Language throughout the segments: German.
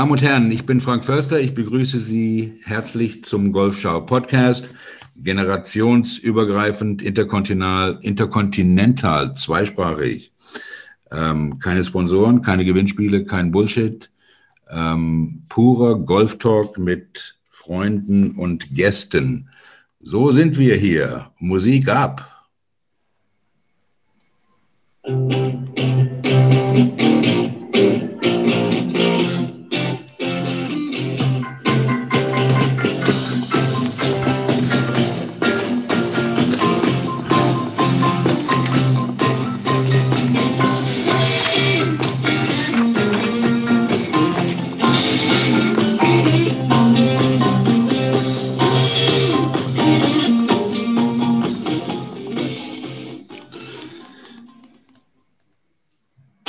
Meine Damen und Herren, ich bin Frank Förster. Ich begrüße Sie herzlich zum Golfschau Podcast. Generationsübergreifend, interkontinental, interkontinental, zweisprachig. Ähm, keine Sponsoren, keine Gewinnspiele, kein Bullshit. Ähm, purer Golftalk mit Freunden und Gästen. So sind wir hier. Musik ab.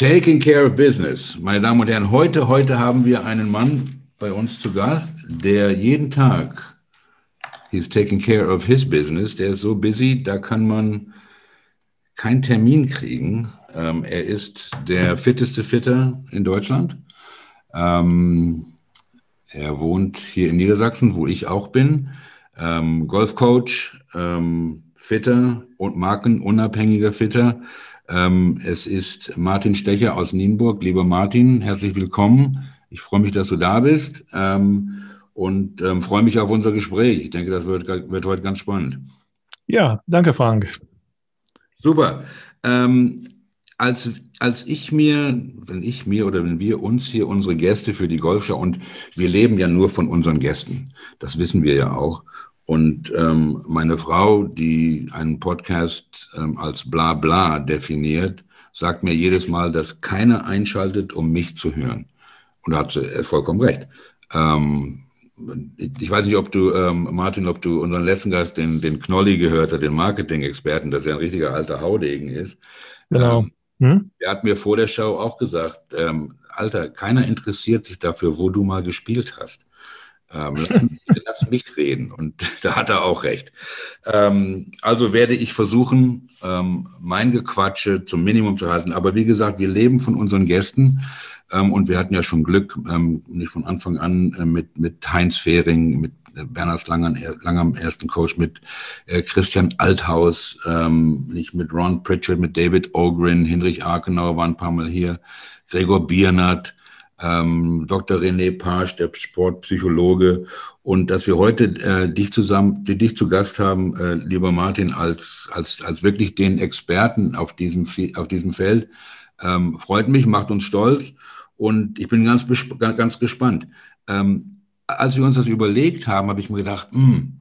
Taking Care of Business. Meine Damen und Herren, heute, heute haben wir einen Mann bei uns zu Gast, der jeden Tag, he's taking care of his business, der ist so busy, da kann man keinen Termin kriegen. Ähm, er ist der fitteste Fitter in Deutschland. Ähm, er wohnt hier in Niedersachsen, wo ich auch bin. Ähm, Golfcoach, ähm, Fitter und markenunabhängiger Fitter. Ähm, es ist Martin Stecher aus Nienburg. Lieber Martin, herzlich willkommen. Ich freue mich, dass du da bist ähm, und ähm, freue mich auf unser Gespräch. Ich denke, das wird, wird heute ganz spannend. Ja, danke, Frank. Super. Ähm, als, als ich mir, wenn ich mir oder wenn wir uns hier unsere Gäste für die Golfschau und wir leben ja nur von unseren Gästen, das wissen wir ja auch. Und ähm, meine Frau, die einen Podcast ähm, als bla bla definiert, sagt mir jedes Mal, dass keiner einschaltet, um mich zu hören. Und da hat sie äh, vollkommen recht. Ähm, ich weiß nicht, ob du, ähm, Martin, ob du unseren letzten Gast, den, den Knolli gehört hast, den Marketing-Experten, dass er ein richtiger alter Haudegen ist. Genau. Ähm, hm? Der hat mir vor der Show auch gesagt, ähm, Alter, keiner interessiert sich dafür, wo du mal gespielt hast. Ähm, lass, mich, reden. Und da hat er auch recht. Ähm, also werde ich versuchen, ähm, mein Gequatsche zum Minimum zu halten. Aber wie gesagt, wir leben von unseren Gästen. Ähm, und wir hatten ja schon Glück, ähm, nicht von Anfang an äh, mit, mit Heinz Fehring, mit äh, Bernhard Langer, Langer ersten Coach, mit äh, Christian Althaus, ähm, nicht mit Ron Pritchard, mit David Ogrin, Hinrich Arkenauer war ein paar Mal hier, Gregor Biernert, ähm, Dr. René Pasch, der Sportpsychologe, und dass wir heute äh, dich zusammen, dich zu Gast haben, äh, lieber Martin, als, als, als wirklich den Experten auf diesem, auf diesem Feld, ähm, freut mich, macht uns stolz. Und ich bin ganz, ganz gespannt. Ähm, als wir uns das überlegt haben, habe ich mir gedacht, mh, hm,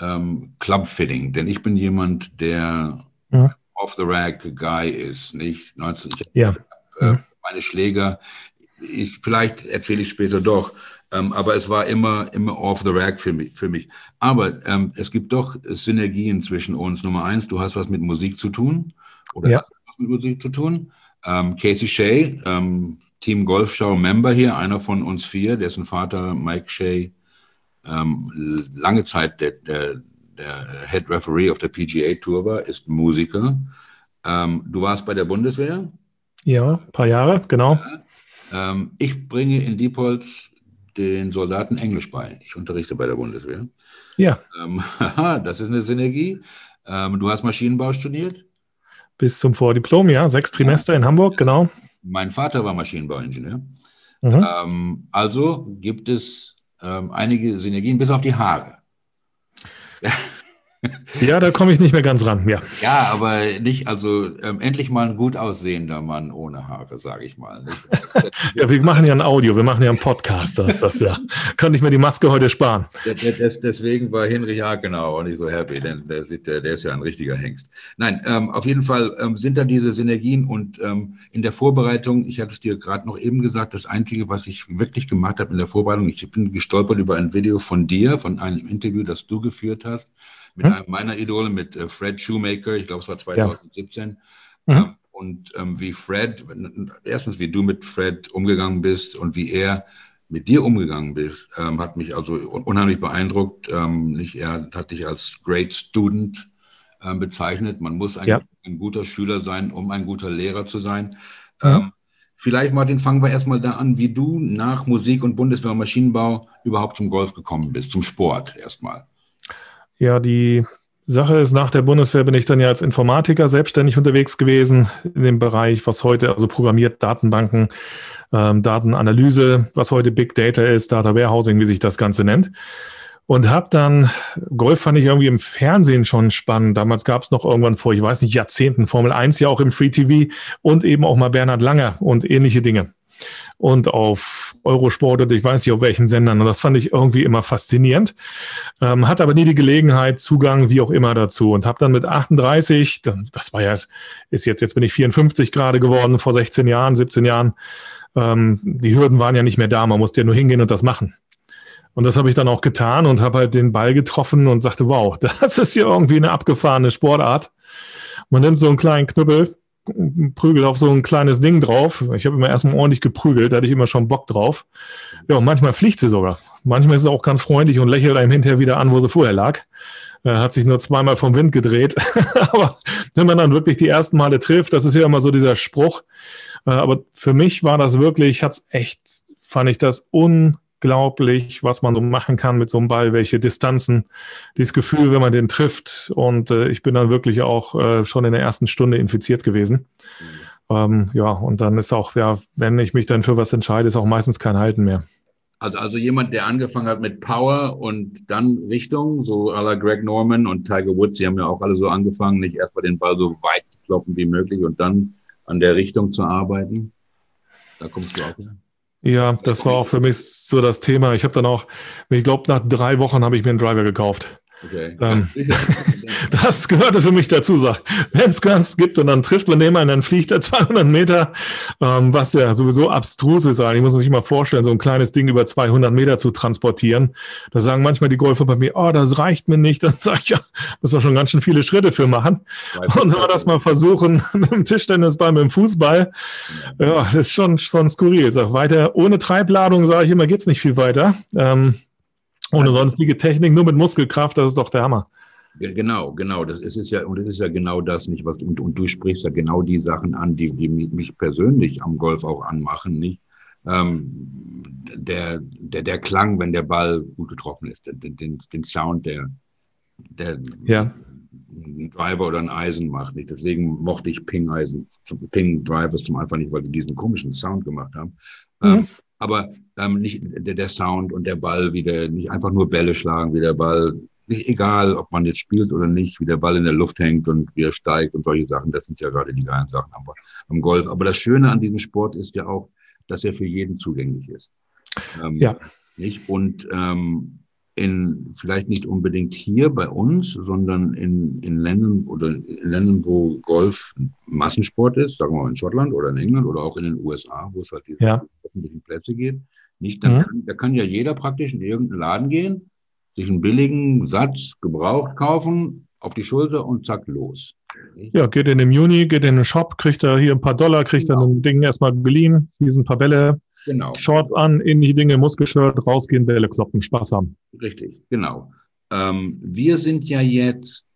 ähm, Clubfitting, denn ich bin jemand, der ja. off the rack Guy ist, nicht? 19, ich ja. Äh, meine Schläger ich, vielleicht erzähle ich später doch, ähm, aber es war immer, immer off the rack für mich. Für mich. Aber ähm, es gibt doch Synergien zwischen uns. Nummer eins, du hast was mit Musik zu tun oder ja. was mit Musik zu tun. Ähm, Casey Shea, ähm, Team Golfschau Member hier, einer von uns vier, dessen Vater Mike Shea ähm, lange Zeit der, der, der Head Referee auf der PGA Tour war, ist Musiker. Ähm, du warst bei der Bundeswehr? Ja, ein paar Jahre, genau. Ja. Ähm, ich bringe in Diepholz den Soldaten Englisch bei. Ich unterrichte bei der Bundeswehr. Ja. Ähm, das ist eine Synergie. Ähm, du hast Maschinenbau studiert? Bis zum Vordiplom, ja. Sechs Trimester ja. in Hamburg, genau. Mein Vater war Maschinenbauingenieur. Mhm. Ähm, also gibt es ähm, einige Synergien, bis auf die Haare. Ja, da komme ich nicht mehr ganz ran, ja. Ja, aber nicht, also ähm, endlich mal ein gut aussehender Mann ohne Haare, sage ich mal. ja, wir machen ja ein Audio, wir machen ja einen Podcast, das ist das ja. Kann ich mir die Maske heute sparen. Des, deswegen war Henry Hagenau auch nicht so happy, denn der, sieht, der, der ist ja ein richtiger Hengst. Nein, ähm, auf jeden Fall ähm, sind da diese Synergien und ähm, in der Vorbereitung, ich hatte es dir gerade noch eben gesagt, das Einzige, was ich wirklich gemacht habe in der Vorbereitung, ich bin gestolpert über ein Video von dir, von einem Interview, das du geführt hast mit hm? einem meiner Idole, mit äh, Fred Shoemaker, ich glaube, es war 2017. Ja. Mhm. und ähm, wie Fred, erstens, wie du mit Fred umgegangen bist und wie er mit dir umgegangen bist, ähm, hat mich also unheimlich beeindruckt. Ähm, nicht, er hat dich als Great Student ähm, bezeichnet. Man muss ein, ja. ein, guter Schüler sein, um ein guter Lehrer zu sein. Mhm. vielleicht, Martin, fangen wir erstmal da an, wie du nach Musik und Bundeswehr und Maschinenbau überhaupt zum Golf gekommen bist, zum Sport erstmal. Ja, die Sache ist, nach der Bundeswehr bin ich dann ja als Informatiker selbstständig unterwegs gewesen in dem Bereich, was heute also programmiert, Datenbanken, ähm, Datenanalyse, was heute Big Data ist, Data Warehousing, wie sich das Ganze nennt. Und habe dann, Golf fand ich irgendwie im Fernsehen schon spannend. Damals gab es noch irgendwann vor, ich weiß nicht, Jahrzehnten Formel 1 ja auch im Free TV und eben auch mal Bernhard Langer und ähnliche Dinge. Und auf Eurosport und ich weiß nicht auf welchen Sendern. Und das fand ich irgendwie immer faszinierend. Ähm, hatte aber nie die Gelegenheit, Zugang, wie auch immer dazu. Und habe dann mit 38, das war ja, ist jetzt, jetzt bin ich 54 gerade geworden, vor 16 Jahren, 17 Jahren. Ähm, die Hürden waren ja nicht mehr da, man musste ja nur hingehen und das machen. Und das habe ich dann auch getan und habe halt den Ball getroffen und sagte, wow, das ist hier irgendwie eine abgefahrene Sportart. Man nimmt so einen kleinen Knüppel, prügelt auf so ein kleines Ding drauf. Ich habe immer erstmal ordentlich geprügelt, da hatte ich immer schon Bock drauf. Ja, und manchmal fliegt sie sogar. Manchmal ist sie auch ganz freundlich und lächelt einem hinterher wieder an, wo sie vorher lag. Er hat sich nur zweimal vom Wind gedreht. Aber wenn man dann wirklich die ersten Male trifft, das ist ja immer so dieser Spruch. Äh, aber für mich war das wirklich, hat's echt, fand ich das un unglaublich, was man so machen kann mit so einem Ball, welche Distanzen, dieses Gefühl, wenn man den trifft. Und äh, ich bin dann wirklich auch äh, schon in der ersten Stunde infiziert gewesen. Mhm. Ähm, ja, und dann ist auch, ja, wenn ich mich dann für was entscheide, ist auch meistens kein Halten mehr. Also, also jemand, der angefangen hat mit Power und dann Richtung, so à la Greg Norman und Tiger Woods, die haben ja auch alle so angefangen, nicht erstmal den Ball so weit zu kloppen wie möglich und dann an der Richtung zu arbeiten. Da kommst du auch hin. Ja, das war auch für mich so das Thema. Ich habe dann auch, ich glaube, nach drei Wochen habe ich mir einen Driver gekauft. Okay. Ähm, das gehörte für mich dazu. Wenn es Gas gibt und dann trifft man den mal, dann fliegt er 200 Meter, ähm, was ja sowieso abstrus ist. Ich muss sich mal vorstellen, so ein kleines Ding über 200 Meter zu transportieren. Da sagen manchmal die Golfer bei mir, oh, das reicht mir nicht. Dann sage ich, ja, müssen wir schon ganz schön viele Schritte für machen. Und wenn wir das mal versuchen mit dem Tischtennisball, mit dem Fußball, ja, ist schon, schon skurril. Sag weiter, ohne Treibladung, sage ich immer, geht's nicht viel weiter. Ähm, ohne sonstige Technik, nur mit Muskelkraft, das ist doch der Hammer. Genau, genau. Das ist, ist ja, und das ist ja genau das nicht, was, und, und du sprichst ja genau die Sachen an, die, die mich persönlich am Golf auch anmachen, nicht? Ähm, der, der, der Klang, wenn der Ball gut getroffen ist, den, den, den Sound, der, der ja. ein Driver oder ein Eisen macht. Nicht? Deswegen mochte ich Ping-Eisen, Ping-Drivers zum Anfang nicht, weil die diesen komischen Sound gemacht haben. Mhm. Ähm, aber ähm, nicht der, der Sound und der Ball wieder, nicht einfach nur Bälle schlagen, wie der Ball, nicht egal, ob man jetzt spielt oder nicht, wie der Ball in der Luft hängt und wie er steigt und solche Sachen, das sind ja gerade die geilen Sachen am, am Golf. Aber das Schöne an diesem Sport ist ja auch, dass er für jeden zugänglich ist. Ähm, ja. Nicht? Und ähm, in vielleicht nicht unbedingt hier bei uns, sondern in, in Ländern oder in Ländern, wo Golf Massensport ist, sagen wir mal in Schottland oder in England oder auch in den USA, wo es halt diese ja. öffentlichen Plätze geht. Nicht, dann mhm. kann, da kann ja jeder praktisch in irgendeinen Laden gehen, sich einen billigen Satz gebraucht kaufen, auf die Schulter und zack, los. Ja, geht in den Juni, geht in den Shop, kriegt er hier ein paar Dollar, kriegt genau. er ein Ding erstmal geliehen, hier sind ein paar Bälle, Genau. Shorts an, ähnliche Dinge, Muskelshirt, rausgehen, Bälle kloppen, Spaß haben. Richtig, genau. Ähm, wir sind ja jetzt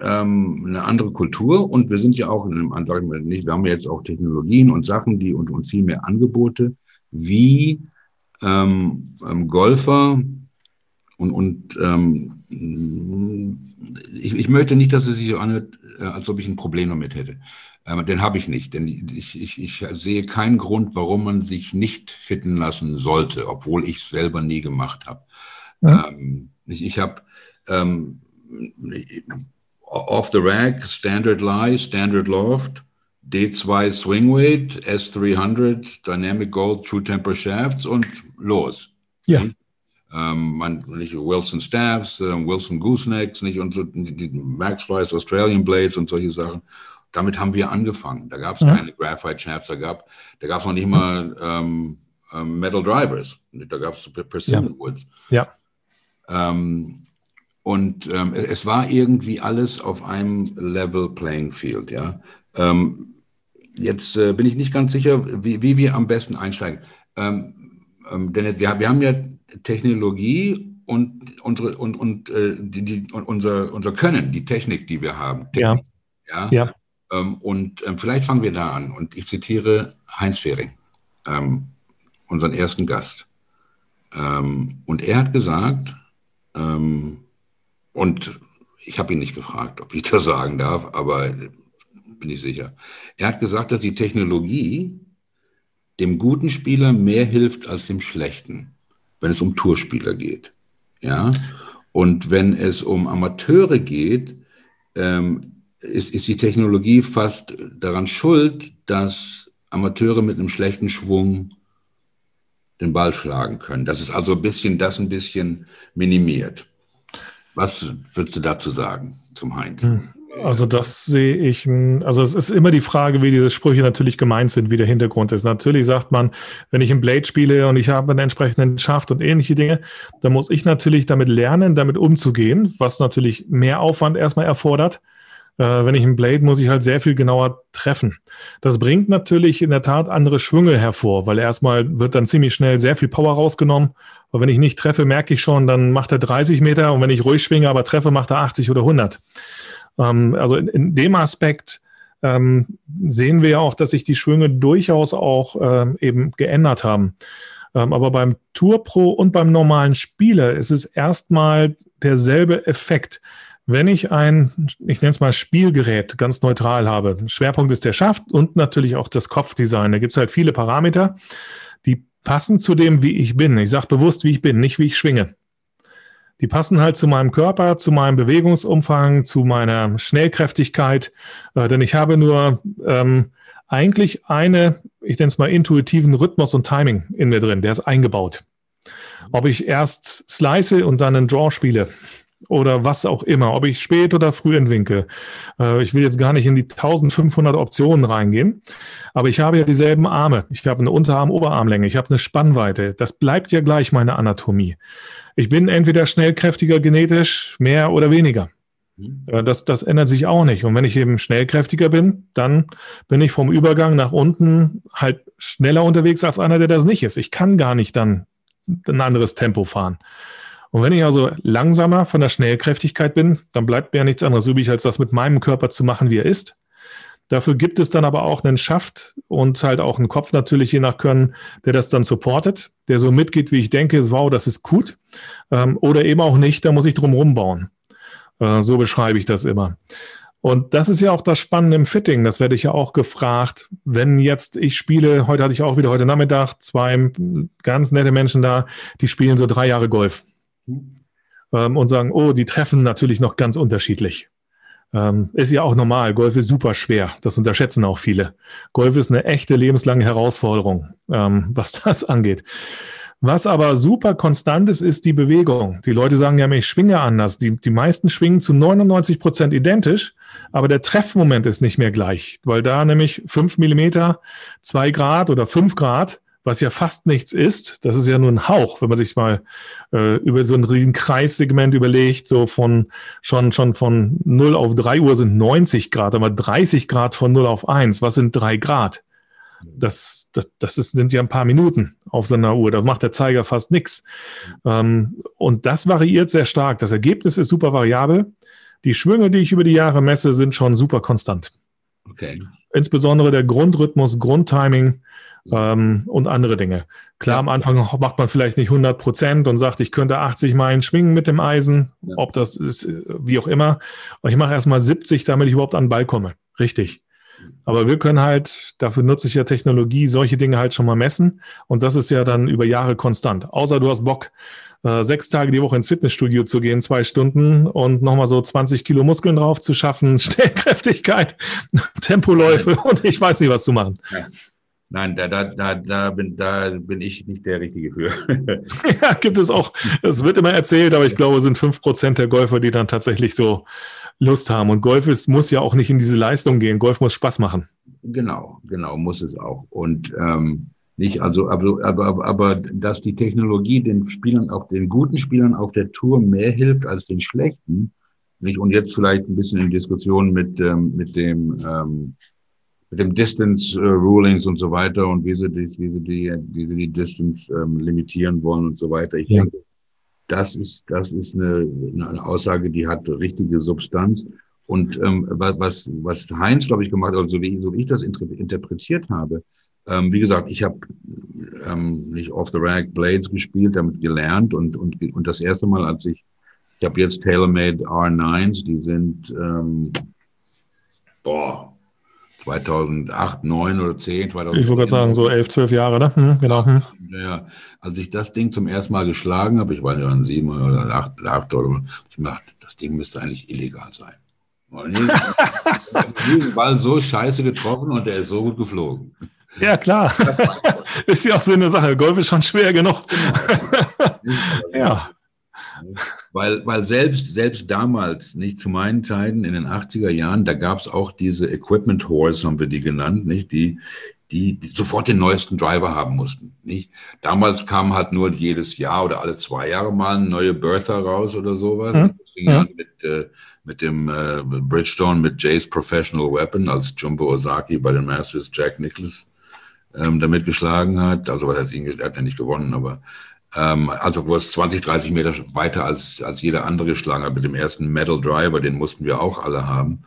ähm, eine andere Kultur und wir sind ja auch in einem anderen, nicht, wir haben jetzt auch Technologien und Sachen, die und, und viel mehr Angebote, wie ähm, ähm Golfer und, und ähm, ich, ich möchte nicht, dass es sich so anhört, äh, als ob ich ein Problem damit hätte. Ähm, den habe ich nicht, denn ich, ich, ich sehe keinen Grund, warum man sich nicht fitten lassen sollte, obwohl ich es selber nie gemacht habe. Ja. Ähm, ich ich habe ähm, off the rack, Standard Lie, Standard Loft, D2 Swing Weight, S300, Dynamic Gold, True Temper Shafts und los. Ja. Ähm, man, nicht Wilson Staffs, äh, Wilson Goosenecks, nicht und so, die Max Flies, Australian Blades und solche Sachen damit haben wir angefangen. Da gab es ja. keine Graphite Shafts, da gab da gab es noch nicht mal ähm, ähm, Metal Drivers. Da gab es Precision ja. Woods. Ja. Ähm, und ähm, es war irgendwie alles auf einem Level Playing Field. Ja. Ähm, jetzt äh, bin ich nicht ganz sicher, wie, wie wir am besten einsteigen. Denn wir, wir haben ja Technologie und unsere und, und, äh, die, die, unser, unser Können, die Technik, die wir haben. Technik, ja. ja. ja und ähm, vielleicht fangen wir da an. Und ich zitiere Heinz Fehring, ähm, unseren ersten Gast. Ähm, und er hat gesagt, ähm, und ich habe ihn nicht gefragt, ob ich das sagen darf, aber bin ich sicher. Er hat gesagt, dass die Technologie dem guten Spieler mehr hilft als dem schlechten, wenn es um Tourspieler geht. Ja? Und wenn es um Amateure geht, ähm, ist, ist die Technologie fast daran schuld, dass Amateure mit einem schlechten Schwung den Ball schlagen können. Das ist also ein bisschen, das ein bisschen minimiert. Was würdest du dazu sagen zum Heinz? Hm. Also das sehe ich, also es ist immer die Frage, wie diese Sprüche natürlich gemeint sind, wie der Hintergrund ist. Natürlich sagt man, wenn ich im Blade spiele und ich habe einen entsprechenden Schaft und ähnliche Dinge, dann muss ich natürlich damit lernen, damit umzugehen, was natürlich mehr Aufwand erstmal erfordert. Äh, wenn ich einen Blade muss ich halt sehr viel genauer treffen. Das bringt natürlich in der Tat andere Schwünge hervor, weil erstmal wird dann ziemlich schnell sehr viel Power rausgenommen. Aber wenn ich nicht treffe, merke ich schon, dann macht er 30 Meter und wenn ich ruhig schwinge, aber treffe, macht er 80 oder 100. Ähm, also in, in, dem Aspekt ähm, sehen wir ja auch, dass sich die Schwünge durchaus auch ähm, eben geändert haben. Ähm, aber beim Tour Pro und beim normalen Spieler ist es erstmal derselbe Effekt. Wenn ich ein, ich nenne es mal Spielgerät ganz neutral habe, Schwerpunkt ist der Schaft und natürlich auch das Kopfdesign. Da gibt es halt viele Parameter, die passen zu dem, wie ich bin. Ich sage bewusst, wie ich bin, nicht wie ich schwinge die passen halt zu meinem Körper, zu meinem Bewegungsumfang, zu meiner Schnellkräftigkeit. Äh, denn ich habe nur ähm, eigentlich eine, ich nenne es mal intuitiven Rhythmus und Timing in mir drin, der ist eingebaut. Ob ich erst slice und dann einen Draw spiele oder was auch immer, ob ich spät oder früh entwinkel. Äh, ich will jetzt gar nicht in die 1500 Optionen reingehen, aber ich habe ja dieselben Arme. Ich habe eine Unterarm-Oberarmlänge, ich habe eine Spannweite. Das bleibt ja gleich meine Anatomie. Ich bin entweder schnellkräftiger genetisch, mehr oder weniger. Mhm. Äh, das, das ändert sich auch nicht. Und wenn ich eben schnellkräftiger bin, dann bin ich vom Übergang nach unten halt schneller unterwegs als einer, der das nicht ist. Ich kann gar nicht dann ein anderes Tempo fahren. Und wenn ich also langsamer von der Schnellkräftigkeit bin, dann bleibt mir ja nichts anderes übrig, als das mit meinem Körper zu machen, wie er ist. Dafür gibt es dann aber auch einen Schaft und halt auch einen Kopf natürlich je nach Können, der das dann supportet, der so mitgeht, wie ich denke, wow, das ist gut. Ähm, oder eben auch nicht, da muss ich drum rumbauen. Äh, so beschreibe ich das immer. Und das ist ja auch das Spannende im Fitting. Das werde ich ja auch gefragt. Wenn jetzt ich spiele, heute hatte ich auch wieder heute Nachmittag zwei ganz nette Menschen da, die spielen so drei Jahre Golf. Mhm. Ähm, und sagen, oh, die treffen natürlich noch ganz unterschiedlich. Ähm, ist ja auch normal. Golf ist super schwer. Das unterschätzen auch viele. Golf ist eine echte lebenslange Herausforderung, ähm, was das angeht. Was aber super konstant ist, ist die Bewegung. Die Leute sagen ja, ich schwinge anders. Die, die meisten schwingen zu 99 Prozent identisch, aber der Treffmoment ist nicht mehr gleich, weil da nämlich fünf Millimeter, zwei Grad oder fünf Grad was ja fast nichts ist. Das ist ja nur ein Hauch, wenn man sich mal äh, über so ein riesen Kreissegment überlegt, so von schon, schon von 0 auf 3 Uhr sind 90 Grad, aber 30 Grad von 0 auf 1, was sind 3 Grad? Das, das, das ist, sind ja ein paar Minuten auf so einer Uhr. Da macht der Zeiger fast nichts. Ähm, und das variiert sehr stark. Das Ergebnis ist super variabel. Die Schwünge, die ich über die Jahre messe, sind schon super konstant. Okay. Insbesondere der Grundrhythmus, Grundtiming ähm, und andere Dinge. Klar, am Anfang macht man vielleicht nicht 100 Prozent und sagt, ich könnte 80 Meilen schwingen mit dem Eisen, ja. ob das ist, wie auch immer. Aber ich mache erstmal 70, damit ich überhaupt an den Ball komme. Richtig. Aber wir können halt, dafür nutze ich ja Technologie, solche Dinge halt schon mal messen. Und das ist ja dann über Jahre konstant. Außer du hast Bock, äh, sechs Tage die Woche ins Fitnessstudio zu gehen, zwei Stunden und nochmal so 20 Kilo Muskeln drauf zu schaffen, Stellkräftigkeit, Tempoläufe und ich weiß nicht, was zu machen. Ja. Nein, da, da, da, da, bin, da bin ich nicht der Richtige für. ja, gibt es auch. Es wird immer erzählt, aber ich glaube, es sind fünf Prozent der Golfer, die dann tatsächlich so Lust haben. Und Golf ist, muss ja auch nicht in diese Leistung gehen. Golf muss Spaß machen. Genau, genau, muss es auch. Und ähm, nicht, also, aber, aber, aber, aber dass die Technologie den Spielern, auch den guten Spielern auf der Tour mehr hilft als den schlechten. Nicht? Und jetzt vielleicht ein bisschen in Diskussion mit, ähm, mit dem ähm, mit dem Distance äh, Rulings und so weiter und wie sie, dies, wie sie die, wie sie die Distance ähm, limitieren wollen und so weiter. Ich ja. denke, das ist, das ist eine, eine Aussage, die hat richtige Substanz. Und ähm, was, was Heinz, glaube ich, gemacht hat, also so wie, so wie ich das interpretiert habe, ähm, wie gesagt, ich habe ähm, nicht off the rack Blades gespielt, damit gelernt und, und, und das erste Mal, als ich, ich habe jetzt TaylorMade R9s, die sind, ähm, boah, 2008, 9 oder 10, 2010. Ich wollte gerade sagen, so 11, 12 Jahre, ne? Hm, genau. Hm. Ja, als ich das Ding zum ersten Mal geschlagen habe, ich war ja an sieben oder acht, acht oder ich dachte, das Ding müsste eigentlich illegal sein. Und den Ball so scheiße getroffen und der ist so gut geflogen. Ja, klar. ist ja auch so eine Sache. Golf ist schon schwer genug. ja. Weil, weil selbst, selbst damals, nicht zu meinen Zeiten in den 80er Jahren, da gab es auch diese Equipment Halls, haben wir die genannt, nicht? Die, die, die, sofort den neuesten Driver haben mussten. Nicht? Damals kam halt nur jedes Jahr oder alle zwei Jahre mal eine neue Bertha raus oder sowas. Mhm. Das fing an mit, äh, mit dem äh, Bridgestone, mit Jay's Professional Weapon, als Jumbo Ozaki bei den Masters Jack Nicholas ähm, damit geschlagen hat. Also was heißt, er hat ja nicht gewonnen, aber ähm, also wo es 20, 30 Meter weiter als, als jeder andere geschlagen hat mit dem ersten Metal Driver, den mussten wir auch alle haben.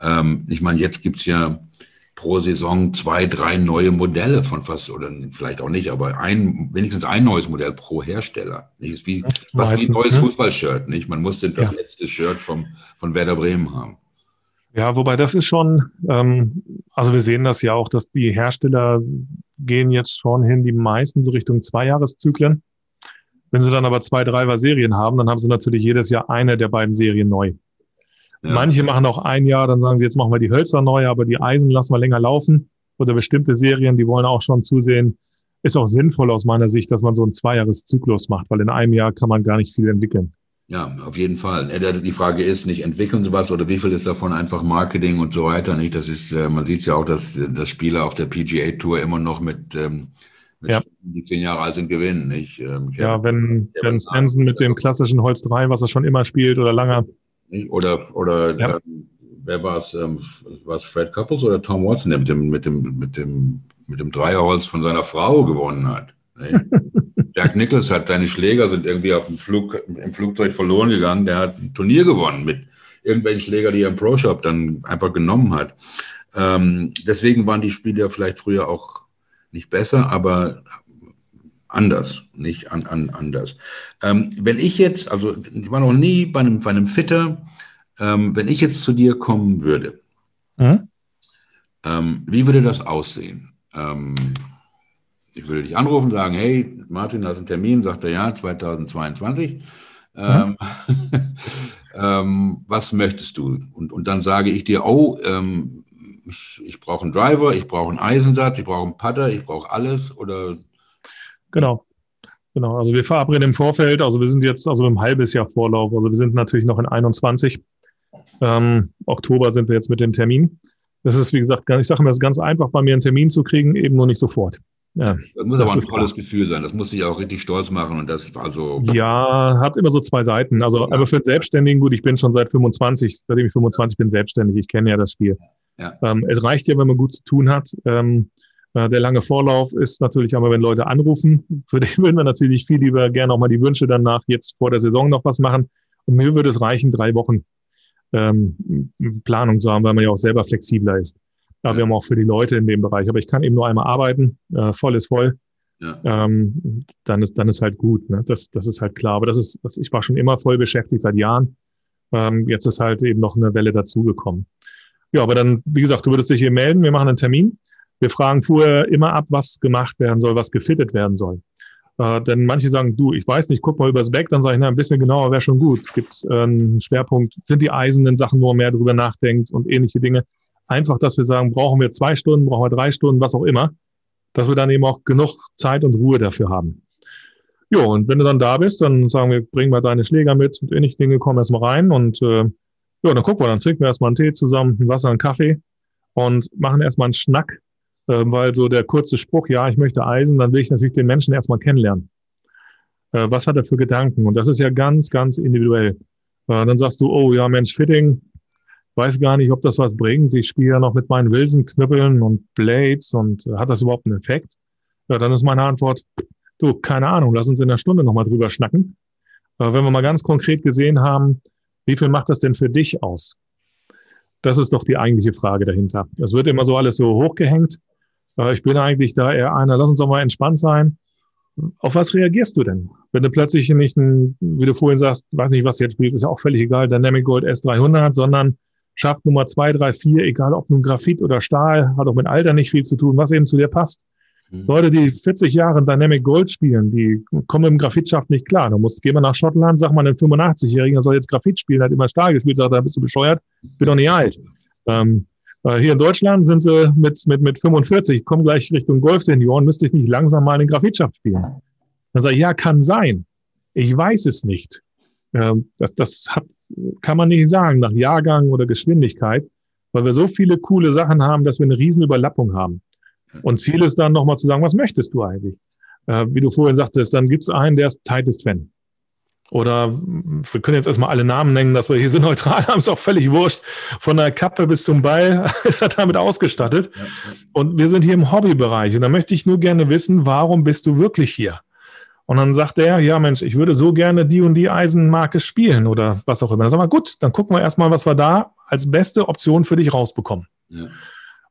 Ähm, ich meine, jetzt gibt's ja pro Saison zwei, drei neue Modelle von fast, oder vielleicht auch nicht, aber ein, wenigstens ein neues Modell pro Hersteller. Nicht? Ist wie, was wie ein neues ne? Fußballshirt, nicht? Man musste das ja. letzte Shirt vom, von Werder Bremen haben. Ja, wobei das ist schon, ähm, also wir sehen das ja auch, dass die Hersteller gehen jetzt schon hin, die meisten so Richtung Zweijahreszyklen. Wenn sie dann aber zwei Driver-Serien haben, dann haben sie natürlich jedes Jahr eine der beiden Serien neu. Ja. Manche machen auch ein Jahr, dann sagen sie, jetzt machen wir die Hölzer neu, aber die Eisen lassen wir länger laufen. Oder bestimmte Serien, die wollen auch schon zusehen. Ist auch sinnvoll aus meiner Sicht, dass man so einen Zweijahreszyklus macht, weil in einem Jahr kann man gar nicht viel entwickeln. Ja, auf jeden Fall. Die Frage ist nicht, entwickeln sie was oder wie viel ist davon einfach Marketing und so weiter, nicht? Das ist, äh, man sieht es ja auch, dass, dass Spieler auf der PGA Tour immer noch mit, ähm, mit ja. die zehn Jahre alt sind, gewinnen, nicht? Ähm, ja, wenn, wenn Stenson mit dem klassischen Holz 3, was er schon immer spielt oder lange. Oder, oder, ja. ähm, wer war es, ähm, was Fred Couples oder Tom Watson, der mit dem, mit dem, mit dem, mit dem Dreierholz von seiner Frau gewonnen hat? Jack Nichols hat seine Schläger sind irgendwie auf dem Flug, im Flugzeug verloren gegangen. Der hat ein Turnier gewonnen mit irgendwelchen Schläger, die er im Pro Shop dann einfach genommen hat. Ähm, deswegen waren die Spiele vielleicht früher auch nicht besser, aber anders, nicht an, an, anders. Ähm, wenn ich jetzt, also ich war noch nie bei einem, bei einem Fitter, ähm, wenn ich jetzt zu dir kommen würde, mhm. wie würde das aussehen? Ähm, ich würde dich anrufen und sagen, hey, Martin, hast einen Termin? Sagt er, ja, 2022. Ähm, ähm, was möchtest du? Und, und dann sage ich dir, oh, ähm, ich, ich brauche einen Driver, ich brauche einen Eisensatz, ich brauche einen Putter, ich brauche alles oder. Genau. Genau, also wir verabreden im Vorfeld, also wir sind jetzt also im halbes Jahr Vorlauf, also wir sind natürlich noch in 21. Ähm, Oktober sind wir jetzt mit dem Termin. Das ist, wie gesagt, ich sage immer, es ist ganz einfach, bei mir einen Termin zu kriegen, eben nur nicht sofort. Ja, das muss das aber ein tolles klar. Gefühl sein. Das muss dich auch richtig stolz machen und das also. Ja, hat immer so zwei Seiten. Also, ja. aber für einen Selbstständigen, gut, ich bin schon seit 25, seitdem ich 25 bin, selbstständig. Ich kenne ja das Spiel. Ja. Ähm, es reicht ja, wenn man gut zu tun hat. Ähm, äh, der lange Vorlauf ist natürlich aber, wenn Leute anrufen. Für dich würden wir natürlich viel lieber gerne auch mal die Wünsche danach jetzt vor der Saison noch was machen. Und mir würde es reichen, drei Wochen ähm, Planung zu haben, weil man ja auch selber flexibler ist. Ja, wir haben auch für die Leute in dem Bereich. Aber ich kann eben nur einmal arbeiten, äh, voll ist voll. Ja. Ähm, dann ist dann ist halt gut. Ne? Das das ist halt klar. Aber das ist, das, ich war schon immer voll beschäftigt seit Jahren. Ähm, jetzt ist halt eben noch eine Welle dazugekommen. Ja, aber dann, wie gesagt, du würdest dich hier melden. Wir machen einen Termin. Wir fragen vorher immer ab, was gemacht werden soll, was gefittet werden soll. Äh, denn manche sagen, du, ich weiß nicht, guck mal übers Back, dann sage ich, na, ein bisschen genauer wäre schon gut. Gibt es äh, einen Schwerpunkt? Sind die eisernen Sachen, wo man mehr drüber nachdenkt und ähnliche Dinge? Einfach, dass wir sagen, brauchen wir zwei Stunden, brauchen wir drei Stunden, was auch immer, dass wir dann eben auch genug Zeit und Ruhe dafür haben. Jo, und wenn du dann da bist, dann sagen wir, bring mal deine Schläger mit und ähnliche Dinge, komm erstmal rein und äh, ja, dann gucken wir, dann trinken wir erstmal einen Tee zusammen, ein Wasser, einen Kaffee und machen erstmal einen Schnack, äh, weil so der kurze Spruch, ja, ich möchte Eisen, dann will ich natürlich den Menschen erstmal kennenlernen. Äh, was hat er für Gedanken? Und das ist ja ganz, ganz individuell. Äh, dann sagst du, oh ja, Mensch, Fitting, weiß gar nicht, ob das was bringt. Ich spiele ja noch mit meinen Wilson-Knüppeln und Blades und äh, hat das überhaupt einen Effekt? Ja, dann ist meine Antwort, du, keine Ahnung, lass uns in der Stunde nochmal drüber schnacken. Äh, wenn wir mal ganz konkret gesehen haben, wie viel macht das denn für dich aus? Das ist doch die eigentliche Frage dahinter. Es wird immer so alles so hochgehängt. Ich bin eigentlich da eher einer, lass uns doch mal entspannt sein. Auf was reagierst du denn? Wenn du plötzlich nicht ein, wie du vorhin sagst, weiß nicht, was jetzt spielt, ist ja auch völlig egal, Dynamic Gold S300, sondern Schaft Nummer zwei, drei, vier, egal ob nun Graphit oder Stahl, hat auch mit Alter nicht viel zu tun, was eben zu dir passt. Mhm. Leute, die 40 Jahre Dynamic Gold spielen, die kommen im Graphitschaft nicht klar. Du musst, geh mal nach Schottland, sag mal, ein 85-Jähriger soll jetzt Graphit spielen, hat immer Stahl gespielt, sagt, da bist du bescheuert, bin doch nicht alt. Ähm, äh, hier in Deutschland sind sie mit, mit, mit 45, kommen gleich Richtung Golfsenioren, müsste ich nicht langsam mal in Graphitschaft spielen. Dann sage ich, ja, kann sein. Ich weiß es nicht. Ähm, das, das hat, kann man nicht sagen nach Jahrgang oder Geschwindigkeit, weil wir so viele coole Sachen haben, dass wir eine riesen Überlappung haben. Und Ziel ist dann nochmal zu sagen, was möchtest du eigentlich? Äh, wie du vorhin sagtest, dann gibt es einen, der ist tightest fan. Oder wir können jetzt erstmal alle Namen nennen, dass wir hier so neutral haben, ist auch völlig wurscht. Von der Kappe bis zum Ball ist er damit ausgestattet. Und wir sind hier im Hobbybereich. Und da möchte ich nur gerne wissen, warum bist du wirklich hier? Und dann sagt er, ja Mensch, ich würde so gerne die und die Eisenmarke spielen oder was auch immer. Dann sagen wir, gut, dann gucken wir erstmal, was wir da als beste Option für dich rausbekommen. Ja.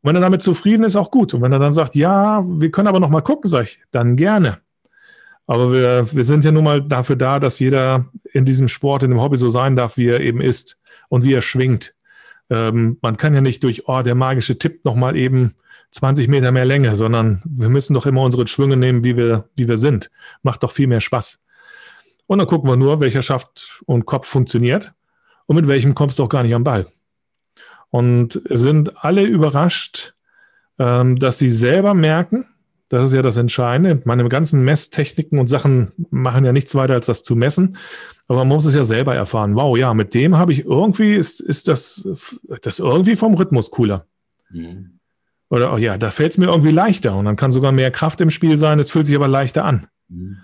Und wenn er damit zufrieden ist, auch gut. Und wenn er dann sagt, ja, wir können aber noch mal gucken, sage ich, dann gerne. Aber wir, wir sind ja nun mal dafür da, dass jeder in diesem Sport, in dem Hobby so sein darf, wie er eben ist und wie er schwingt. Ähm, man kann ja nicht durch, oh, der magische Tipp noch mal eben 20 Meter mehr Länge, sondern wir müssen doch immer unsere Schwünge nehmen, wie wir, wie wir sind. Macht doch viel mehr Spaß. Und dann gucken wir nur, welcher Schaft und Kopf funktioniert und mit welchem kommst du auch gar nicht am Ball. Und sind alle überrascht, ähm, dass sie selber merken, das ist ja das Entscheidende. Meine ganzen Messtechniken und Sachen machen ja nichts weiter, als das zu messen. Aber man muss es ja selber erfahren. Wow, ja, mit dem habe ich irgendwie, ist, ist das, das irgendwie vom Rhythmus cooler. Mhm. Oder, oh ja, da fällt es mir irgendwie leichter und dann kann sogar mehr Kraft im Spiel sein, es fühlt sich aber leichter an. Mhm.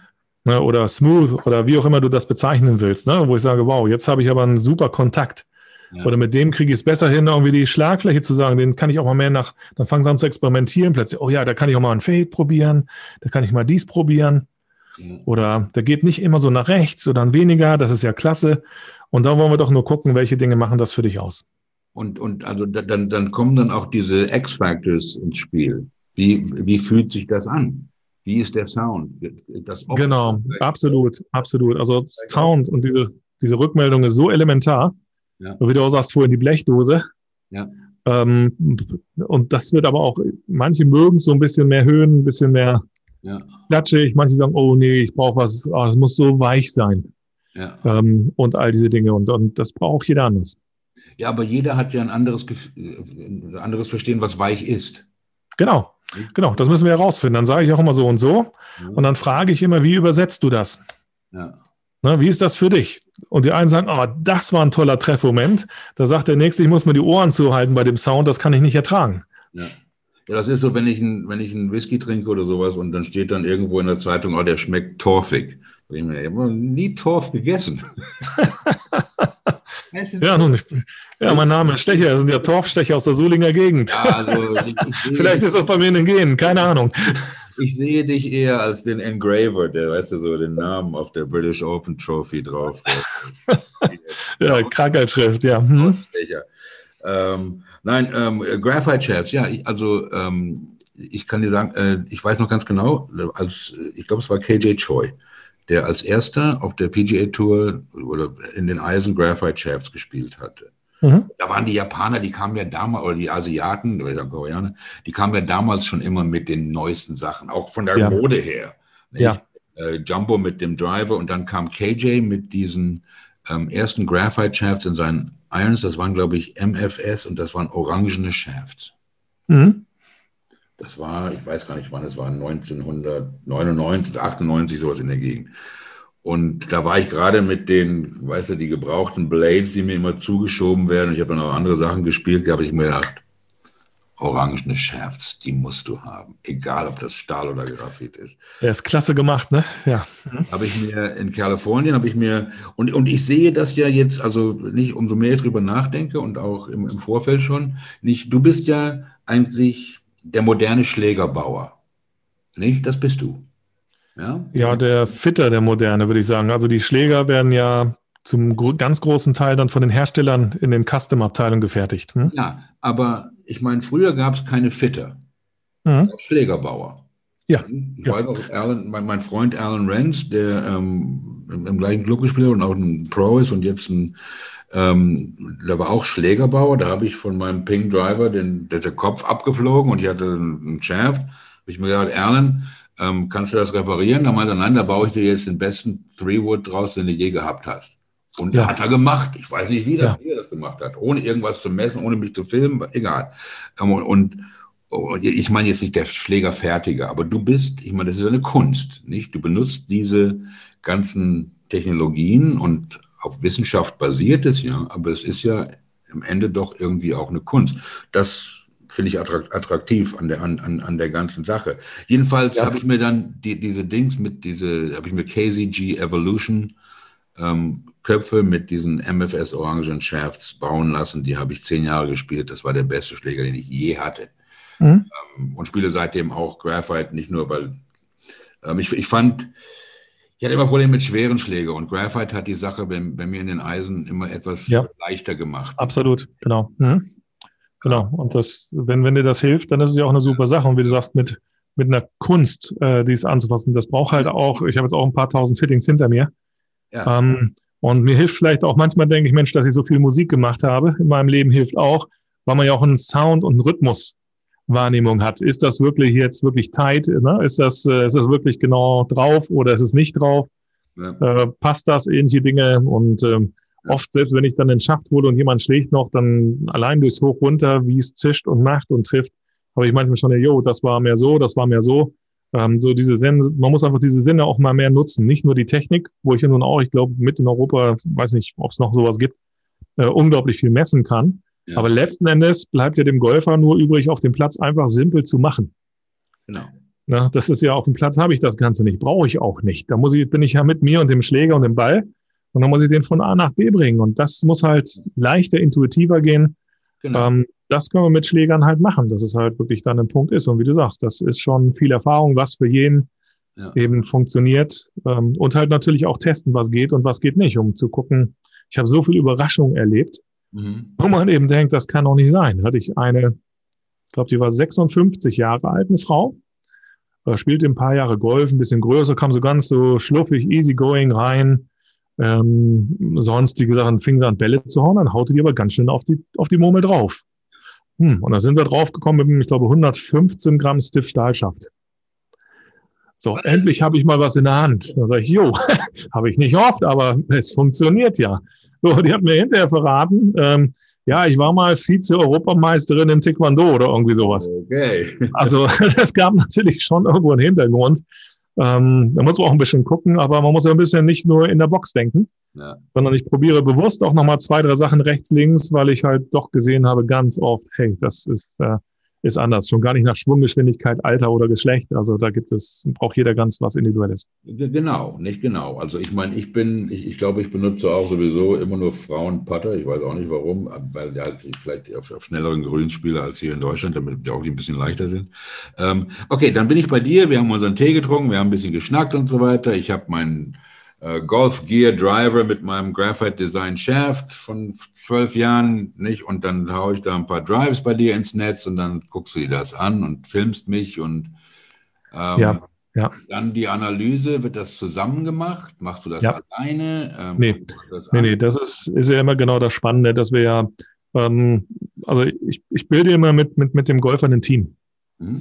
Ne, oder smooth oder wie auch immer du das bezeichnen willst, ne, wo ich sage, wow, jetzt habe ich aber einen super Kontakt. Ja. Oder mit dem kriege ich es besser hin, irgendwie die Schlagfläche zu sagen, den kann ich auch mal mehr nach, dann fangen sie an zu experimentieren, plötzlich, oh ja, da kann ich auch mal ein Fade probieren, da kann ich mal dies probieren. Oder der geht nicht immer so nach rechts oder dann weniger, das ist ja klasse. Und da wollen wir doch nur gucken, welche Dinge machen das für dich aus. Und, und also dann, dann kommen dann auch diese X-Factors ins Spiel. Wie, wie fühlt sich das an? Wie ist der Sound? Das genau, absolut, absolut. Also Sound und diese, diese Rückmeldung ist so elementar. Ja. Wie du auch sagst, vorhin die Blechdose. Ja. Ähm, und das wird aber auch, manche mögen so ein bisschen mehr Höhen, ein bisschen mehr ja. klatschig. Manche sagen, oh nee, ich brauche was, oh, das muss so weich sein. Ja. Ähm, und all diese Dinge. Und, und das braucht jeder anders. Ja, aber jeder hat ja ein anderes, ein anderes Verstehen, was weich ist. Genau, genau, das müssen wir herausfinden. Dann sage ich auch immer so und so. Und dann frage ich immer, wie übersetzt du das? Ja. Na, wie ist das für dich? Und die einen sagen, oh, das war ein toller Treffmoment. Da sagt der Nächste, ich muss mir die Ohren zuhalten bei dem Sound, das kann ich nicht ertragen. Ja. Ja, das ist so, wenn ich, ein, wenn ich einen Whisky trinke oder sowas und dann steht dann irgendwo in der Zeitung, oh, der schmeckt torfig. Ich habe nie Torf gegessen. ja, nun, ich, ja, mein Name ist Stecher, das sind ja Torfstecher aus der Solinger Gegend. Ja, also, ich, ich Vielleicht ist das bei mir in den Genen, keine Ahnung. Ich sehe dich eher als den Engraver, der, weißt du, so den Namen auf der British Open Trophy drauf. ja, Krankheitsschrift, ja. Hm. Ähm, nein, ähm, Graphite Chaps, ja, ich, also ähm, ich kann dir sagen, äh, ich weiß noch ganz genau, als ich glaube, es war KJ Choi, der als erster auf der PGA Tour oder in den Eisen Graphite Shafts gespielt hatte. Mhm. Da waren die Japaner, die kamen ja damals, oder die Asiaten, oder die Koreaner, die kamen ja damals schon immer mit den neuesten Sachen, auch von der ja. Mode her. Ja. Äh, Jumbo mit dem Driver und dann kam KJ mit diesen ähm, ersten Graphite Shafts in seinen Irons, das waren, glaube ich, MFS und das waren orangene Shafts. Mhm. Das war, ich weiß gar nicht wann, es war 1999, 98, sowas in der Gegend. Und da war ich gerade mit den, weißt du, die gebrauchten Blades, die mir immer zugeschoben werden. Ich habe dann auch andere Sachen gespielt, da habe ich mir gedacht, orangene Shafts, die musst du haben. Egal, ob das Stahl oder Graphit ist. Er ist klasse gemacht, ne? Ja. Mhm. Habe ich mir in Kalifornien, habe ich mir, und, und ich sehe das ja jetzt, also nicht, umso mehr ich drüber nachdenke und auch im, im Vorfeld schon, nicht, du bist ja eigentlich der moderne Schlägerbauer. Nicht? Das bist du. Ja, ja der Fitter, der moderne, würde ich sagen. Also die Schläger werden ja zum ganz großen Teil dann von den Herstellern in den Custom-Abteilungen gefertigt. Hm? Ja, aber ich meine, früher gab es keine Fitter. Mhm. Schlägerbauer. Ja. Ich ja. weiß auch, Alan, mein, mein, Freund Alan Renz, der ähm, im, im, gleichen Club gespielt hat und auch ein Pro ist und jetzt ein, ähm, der war auch Schlägerbauer. Da habe ich von meinem Ping Driver den, der, der Kopf abgeflogen und ich hatte einen Shaft. Habe ich mir gedacht, Alan, ähm, kannst du das reparieren? Da meinte er, nein, da baue ich dir jetzt den besten Three-Wood draus, den du je gehabt hast. Und ja. hat er gemacht. Ich weiß nicht, wie, das, ja. er das gemacht hat. Ohne irgendwas zu messen, ohne mich zu filmen, egal. Ähm, und, und ich meine jetzt nicht der Schlägerfertiger, aber du bist, ich meine, das ist eine Kunst, nicht? Du benutzt diese ganzen Technologien und auf Wissenschaft basiert es ja, aber es ist ja am Ende doch irgendwie auch eine Kunst. Das finde ich attraktiv an der, an, an der ganzen Sache. Jedenfalls ja. habe ich mir dann die, diese Dings mit diese, habe ich mir KZG Evolution ähm, Köpfe mit diesen MFS Orangen Shafts bauen lassen. Die habe ich zehn Jahre gespielt. Das war der beste Schläger, den ich je hatte. Mhm. Ähm, und spiele seitdem auch Graphite, nicht nur, weil ähm, ich, ich fand, ich hatte immer Probleme mit schweren Schlägen und Graphite hat die Sache bei, bei mir in den Eisen immer etwas ja. leichter gemacht. Absolut, genau. Mhm. Genau. Und das, wenn, wenn dir das hilft, dann ist es ja auch eine super Sache. Und wie du sagst, mit, mit einer Kunst, äh, die es anzufassen, das braucht halt auch, ich habe jetzt auch ein paar tausend Fittings hinter mir. Ja. Ähm, und mir hilft vielleicht auch manchmal, denke ich, Mensch, dass ich so viel Musik gemacht habe in meinem Leben, hilft auch, weil man ja auch einen Sound und einen Rhythmus Wahrnehmung hat. Ist das wirklich jetzt wirklich tight? Ne? Ist, das, äh, ist das wirklich genau drauf oder ist es nicht drauf? Ja. Äh, passt das? Ähnliche Dinge. Und ähm. Oft, selbst wenn ich dann den Schaft hole und jemand schlägt noch, dann allein durchs Hoch runter, wie es zischt und macht und trifft, habe ich manchmal schon, jo, das war mehr so, das war mehr so. Ähm, so diese Sinne, man muss einfach diese Sinne auch mal mehr nutzen. Nicht nur die Technik, wo ich ja nun auch, ich glaube, mit in Europa, weiß nicht, ob es noch sowas gibt, äh, unglaublich viel messen kann. Ja. Aber letzten Endes bleibt ja dem Golfer nur übrig, auf dem Platz einfach simpel zu machen. Genau. Na, das ist ja auf dem Platz habe ich das Ganze nicht, brauche ich auch nicht. Da muss ich, bin ich ja mit mir und dem Schläger und dem Ball und dann muss ich den von A nach B bringen. Und das muss halt leichter, intuitiver gehen. Genau. Ähm, das können wir mit Schlägern halt machen, dass es halt wirklich dann ein Punkt ist. Und wie du sagst, das ist schon viel Erfahrung, was für jeden ja. eben funktioniert. Ähm, und halt natürlich auch testen, was geht und was geht nicht, um zu gucken. Ich habe so viel Überraschung erlebt, mhm. wo man eben denkt, das kann doch nicht sein. Hatte ich eine, ich glaube, die war 56 Jahre alt, eine Frau, äh, spielte ein paar Jahre Golf, ein bisschen größer, kam so ganz so schluffig, easy going rein. Ähm, sonstige Sachen fing sie an Bälle zu hauen, dann haute die aber ganz schön auf die, auf die Murmel drauf. Hm, und da sind wir draufgekommen mit, ich glaube, 115 Gramm Stiff Stahlschaft. So, endlich habe ich mal was in der Hand. Da sage ich, jo, habe ich nicht oft, aber es funktioniert ja. So, die hat mir hinterher verraten, ähm, ja, ich war mal Vize-Europameisterin im Taekwondo oder irgendwie sowas. Okay. Also das gab natürlich schon irgendwo einen Hintergrund. Ähm, da muss man auch ein bisschen gucken, aber man muss ja ein bisschen nicht nur in der Box denken, ja. sondern ich probiere bewusst auch nochmal zwei, drei Sachen rechts, links, weil ich halt doch gesehen habe ganz oft, hey, das ist äh, ist anders. Schon gar nicht nach Schwunggeschwindigkeit, Alter oder Geschlecht. Also da gibt es, braucht jeder ganz was Individuelles. Genau, nicht genau. Also ich meine, ich bin, ich, ich glaube, ich benutze auch sowieso immer nur Frauenputter. Ich weiß auch nicht warum, weil die halt vielleicht auf, auf schnelleren Grüns spiele als hier in Deutschland, damit die auch ein bisschen leichter sind. Ähm, okay, dann bin ich bei dir. Wir haben unseren Tee getrunken, wir haben ein bisschen geschnackt und so weiter. Ich habe meinen äh, Golf Gear Driver mit meinem Graphite Design Shaft von zwölf Jahren, nicht? Und dann haue ich da ein paar Drives bei dir ins Netz und dann guckst du dir das an und filmst mich und ähm, ja, ja. dann die Analyse, wird das zusammen gemacht? Machst du das ja. alleine? Ähm, nee, das nee, nee, das ist, ist ja immer genau das Spannende, dass wir ja, ähm, also ich, ich bilde immer mit, mit, mit dem Golfer ein Team. Mhm.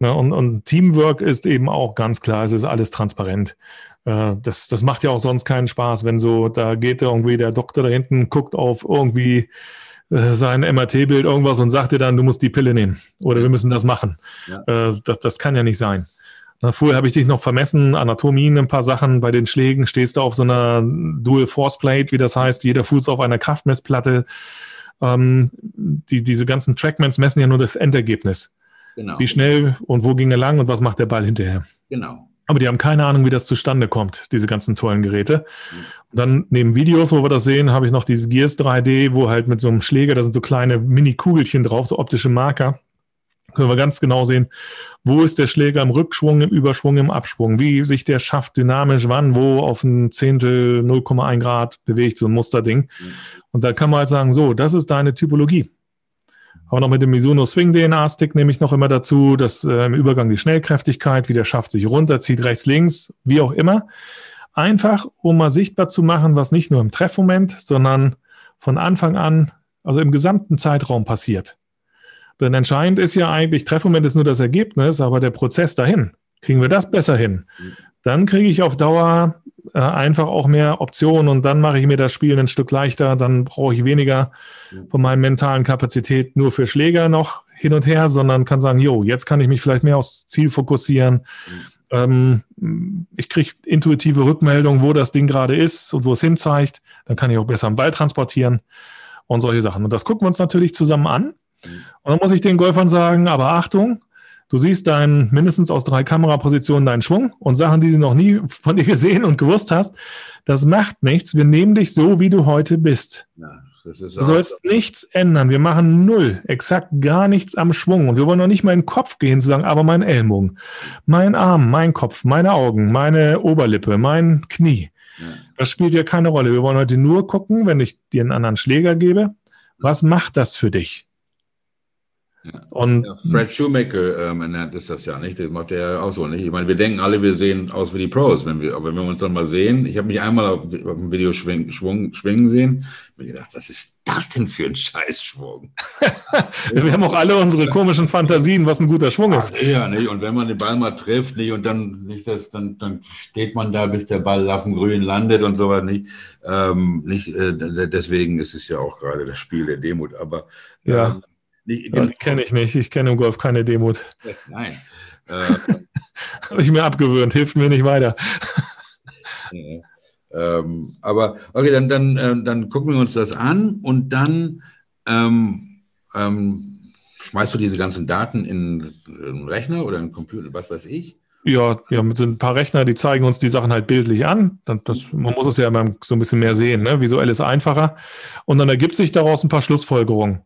Ja, und, und Teamwork ist eben auch ganz klar, es ist alles transparent. Äh, das, das macht ja auch sonst keinen Spaß, wenn so, da geht irgendwie der Doktor da hinten, guckt auf irgendwie äh, sein MRT-Bild irgendwas und sagt dir dann, du musst die Pille nehmen oder wir müssen das machen. Ja. Äh, das, das kann ja nicht sein. Vorher habe ich dich noch vermessen, Anatomien, ein paar Sachen. Bei den Schlägen stehst du auf so einer Dual Force Plate, wie das heißt, jeder Fuß auf einer Kraftmessplatte. Ähm, die, diese ganzen Trackmans messen ja nur das Endergebnis. Genau. Wie schnell und wo ging er lang und was macht der Ball hinterher. Genau. Aber die haben keine Ahnung, wie das zustande kommt, diese ganzen tollen Geräte. Und dann neben Videos, wo wir das sehen, habe ich noch dieses Gears 3D, wo halt mit so einem Schläger, da sind so kleine Mini-Kugelchen drauf, so optische Marker. können wir ganz genau sehen, wo ist der Schläger im Rückschwung, im Überschwung, im Abschwung, wie sich der Schaft dynamisch wann, wo auf ein Zehntel 0,1 Grad bewegt, so ein Musterding. Und da kann man halt sagen, so, das ist deine Typologie. Aber noch mit dem Mizuno Swing DNA Stick nehme ich noch immer dazu, dass äh, im Übergang die Schnellkräftigkeit, wie der Schaft sich runterzieht, rechts, links, wie auch immer. Einfach, um mal sichtbar zu machen, was nicht nur im Treffmoment, sondern von Anfang an, also im gesamten Zeitraum passiert. Denn entscheidend ist ja eigentlich, Treffmoment ist nur das Ergebnis, aber der Prozess dahin. Kriegen wir das besser hin? Dann kriege ich auf Dauer äh, einfach auch mehr Optionen und dann mache ich mir das Spiel ein Stück leichter. Dann brauche ich weniger von meinen mentalen Kapazität nur für Schläger noch hin und her, sondern kann sagen, jo, jetzt kann ich mich vielleicht mehr aufs Ziel fokussieren. Ähm, ich kriege intuitive Rückmeldungen, wo das Ding gerade ist und wo es hinzeigt. Dann kann ich auch besser einen Ball transportieren und solche Sachen. Und das gucken wir uns natürlich zusammen an. Und dann muss ich den Golfern sagen, aber Achtung, du siehst deinen mindestens aus drei Kamerapositionen deinen Schwung und Sachen, die du noch nie von dir gesehen und gewusst hast. Das macht nichts. Wir nehmen dich so, wie du heute bist. Ja, du sollst nichts ändern. Wir machen null, exakt gar nichts am Schwung. Und wir wollen noch nicht mal in den Kopf gehen, zu sagen, aber mein Ellbogen, mein Arm, mein Kopf, meine Augen, meine Oberlippe, mein Knie. Ja. Das spielt ja keine Rolle. Wir wollen heute nur gucken, wenn ich dir einen anderen Schläger gebe, was macht das für dich? Ja. Und ja, Fred Shoemaker ähm, ist das ja nicht, das macht er auch so nicht. Ich meine, wir denken alle, wir sehen aus wie die Pros, wenn wir, aber wenn wir uns dann mal sehen, ich habe mich einmal auf, auf dem Video schwing, schwung, schwingen sehen, mir gedacht, was ist das denn für ein Scheißschwung? wir haben auch alle unsere komischen Fantasien, was ein guter Schwung ist. Ach, ja, nicht? Und wenn man den Ball mal trifft, nicht, und dann nicht das, dann, dann steht man da, bis der Ball auf dem Grün landet und sowas nicht. Ähm, nicht äh, deswegen ist es ja auch gerade das Spiel der Demut, aber ja. Ähm, nicht, ja, kenne ich nicht. Ich kenne im Golf keine Demut. Nein. Äh, Habe ich mir abgewöhnt, hilft mir nicht weiter. ja. ähm, aber okay, dann, dann, äh, dann gucken wir uns das an und dann ähm, ähm, schmeißt du diese ganzen Daten in einen Rechner oder in einen Computer, was weiß ich. Ja, ja, mit so ein paar Rechner, die zeigen uns die Sachen halt bildlich an. Das, man muss es ja immer so ein bisschen mehr sehen. Ne? Visuell ist einfacher. Und dann ergibt sich daraus ein paar Schlussfolgerungen.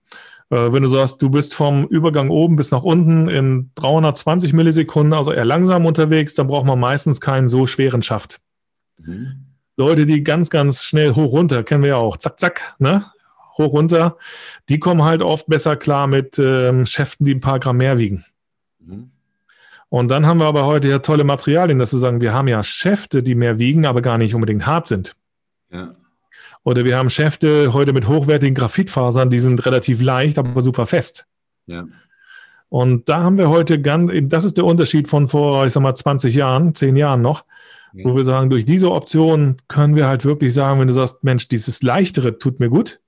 Äh, wenn du sagst, du bist vom Übergang oben bis nach unten in 320 Millisekunden, also eher langsam unterwegs, dann braucht man meistens keinen so schweren Schaft. Mhm. Leute, die ganz, ganz schnell hoch runter, kennen wir ja auch, zack, zack, ne? hoch runter, die kommen halt oft besser klar mit ähm, Schäften, die ein paar Gramm mehr wiegen. Mhm. Und dann haben wir aber heute ja tolle Materialien, dass wir sagen, wir haben ja Schäfte, die mehr wiegen, aber gar nicht unbedingt hart sind. Ja. Oder wir haben Schäfte heute mit hochwertigen Graphitfasern, die sind relativ leicht, aber super fest. Ja. Und da haben wir heute ganz, das ist der Unterschied von vor, ich sag mal, 20 Jahren, 10 Jahren noch, ja. wo wir sagen, durch diese Option können wir halt wirklich sagen, wenn du sagst, Mensch, dieses Leichtere tut mir gut,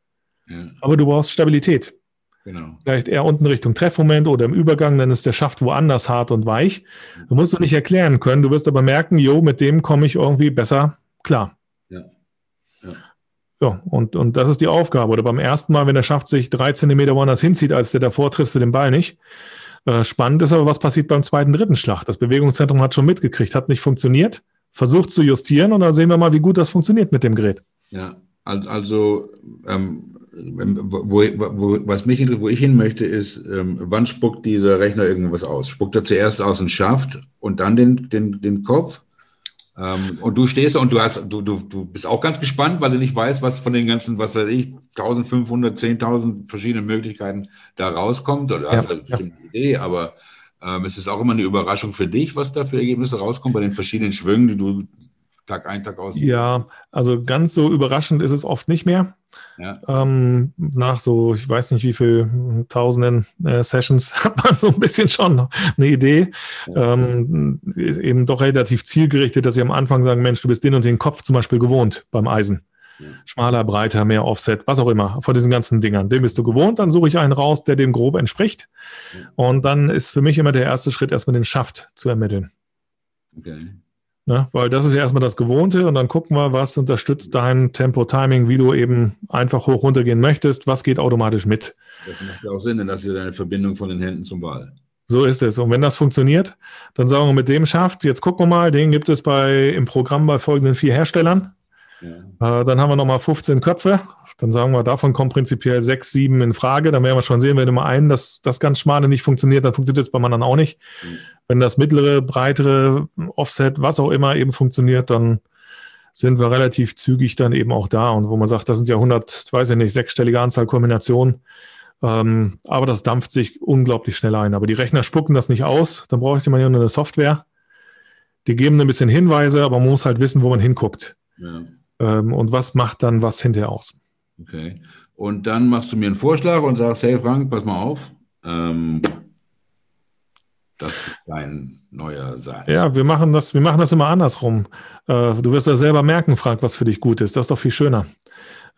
ja. aber du brauchst Stabilität. Genau. Vielleicht eher unten Richtung Treffmoment oder im Übergang, dann ist der Schaft woanders hart und weich. Du musst du nicht erklären können, du wirst aber merken, jo, mit dem komme ich irgendwie besser klar. Ja, und, und das ist die Aufgabe. Oder beim ersten Mal, wenn er schafft, sich drei Zentimeter woanders hinzieht, als der davor, triffst du den Ball nicht. Äh, spannend ist aber, was passiert beim zweiten, dritten Schlag. Das Bewegungszentrum hat schon mitgekriegt, hat nicht funktioniert, versucht zu justieren und dann sehen wir mal, wie gut das funktioniert mit dem Gerät. Ja, also ähm, wo, wo, was mich wo ich hin möchte, ist, ähm, wann spuckt dieser Rechner irgendwas aus? Spuckt er zuerst aus dem Schaft und dann den, den, den Kopf? Ähm, und du stehst da und du hast, du, du, du bist auch ganz gespannt, weil du nicht weißt, was von den ganzen, was weiß ich, 1500, 10.000 verschiedenen Möglichkeiten da rauskommt. Oder du hast ja, halt bestimmt ja. eine Idee, aber ähm, es ist auch immer eine Überraschung für dich, was da für Ergebnisse rauskommen bei den verschiedenen Schwüngen, die du Tag ein, Tag aus. Ja, also ganz so überraschend ist es oft nicht mehr. Ja. Ähm, nach so, ich weiß nicht wie viel tausenden äh, Sessions hat man so ein bisschen schon eine Idee. Ja. Ähm, eben doch relativ zielgerichtet, dass sie am Anfang sagen, Mensch, du bist den und den Kopf zum Beispiel gewohnt beim Eisen. Ja. Schmaler, breiter, mehr Offset, was auch immer, von diesen ganzen Dingern. Den bist du gewohnt, dann suche ich einen raus, der dem grob entspricht. Und dann ist für mich immer der erste Schritt, erstmal den Schaft zu ermitteln. Okay. Ne? Weil das ist ja erstmal das Gewohnte und dann gucken wir, was unterstützt dein Tempo-Timing, wie du eben einfach hoch runtergehen möchtest, was geht automatisch mit. Das macht ja auch Sinn, denn das ist eine Verbindung von den Händen zum Ball. So ist es. Und wenn das funktioniert, dann sagen wir mit dem schafft, jetzt gucken wir mal, den gibt es bei, im Programm bei folgenden vier Herstellern. Ja. Äh, dann haben wir nochmal 15 Köpfe. Dann sagen wir, davon kommen prinzipiell sechs, sieben in Frage. Dann werden wir schon sehen, wenn immer einen, dass das ganz schmale nicht funktioniert, dann funktioniert es beim anderen auch nicht. Mhm. Wenn das mittlere, breitere, Offset, was auch immer eben funktioniert, dann sind wir relativ zügig dann eben auch da. Und wo man sagt, das sind ja 100, weiß ich nicht, sechsstellige Anzahl Kombinationen. Ähm, aber das dampft sich unglaublich schnell ein. Aber die Rechner spucken das nicht aus. Dann brauche ich immer eine Software. Die geben ein bisschen Hinweise, aber man muss halt wissen, wo man hinguckt. Ja. Ähm, und was macht dann was hinterher aus. Okay. Und dann machst du mir einen Vorschlag und sagst, hey Frank, pass mal auf. Ähm, das ist dein neuer Satz. Ja, wir machen das, wir machen das immer andersrum. Äh, du wirst ja selber merken, Frank, was für dich gut ist. Das ist doch viel schöner.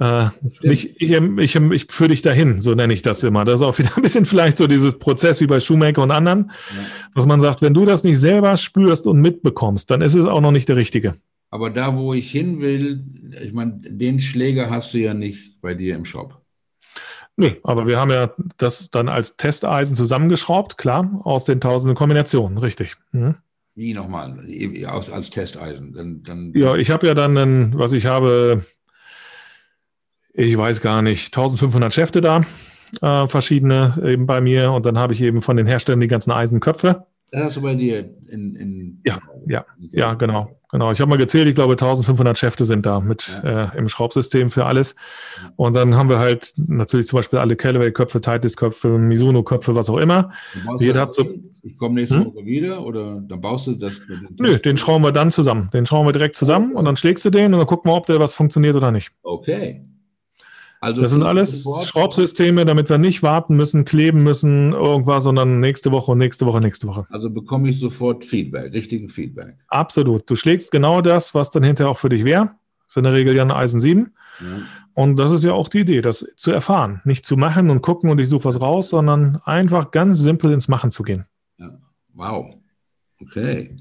Äh, ich, ich, ich, ich führe dich dahin, so nenne ich das immer. Das ist auch wieder ein bisschen vielleicht so dieses Prozess wie bei Shoemaker und anderen, ja. dass man sagt, wenn du das nicht selber spürst und mitbekommst, dann ist es auch noch nicht der Richtige. Aber da, wo ich hin will, ich meine, den Schläger hast du ja nicht bei dir im Shop. Nee, aber wir haben ja das dann als Testeisen zusammengeschraubt, klar, aus den tausenden Kombinationen, richtig. Mhm. Wie nochmal? Als, als Testeisen? Dann, dann ja, ich habe ja dann, einen, was ich habe, ich weiß gar nicht, 1500 Schäfte da, äh, verschiedene eben bei mir. Und dann habe ich eben von den Herstellern die ganzen Eisenköpfe. Das hast du bei dir in. in ja, ja, ja, genau. Genau, ich habe mal gezählt, ich glaube 1500 Schäfte sind da mit ja. äh, im Schraubsystem für alles. Und dann haben wir halt natürlich zum Beispiel alle Callaway-Köpfe, Titus-Köpfe, Mizuno-Köpfe, was auch immer. Jeder hat so, ich komme nächste hm? Woche wieder oder dann baust du das? Nö, den schrauben wir dann zusammen. Den schrauben wir direkt zusammen und dann schlägst du den und dann gucken wir, ob der was funktioniert oder nicht. Okay. Also das sind alles Schraubsysteme, damit wir nicht warten müssen, kleben müssen, irgendwas, sondern nächste Woche und nächste Woche, nächste Woche. Also bekomme ich sofort Feedback, richtigen Feedback. Absolut. Du schlägst genau das, was dann hinterher auch für dich wäre. Das ist in der Regel ja eine Eisen 7. Ja. Und das ist ja auch die Idee, das zu erfahren. Nicht zu machen und gucken und ich suche was raus, sondern einfach ganz simpel ins Machen zu gehen. Ja. Wow. Okay.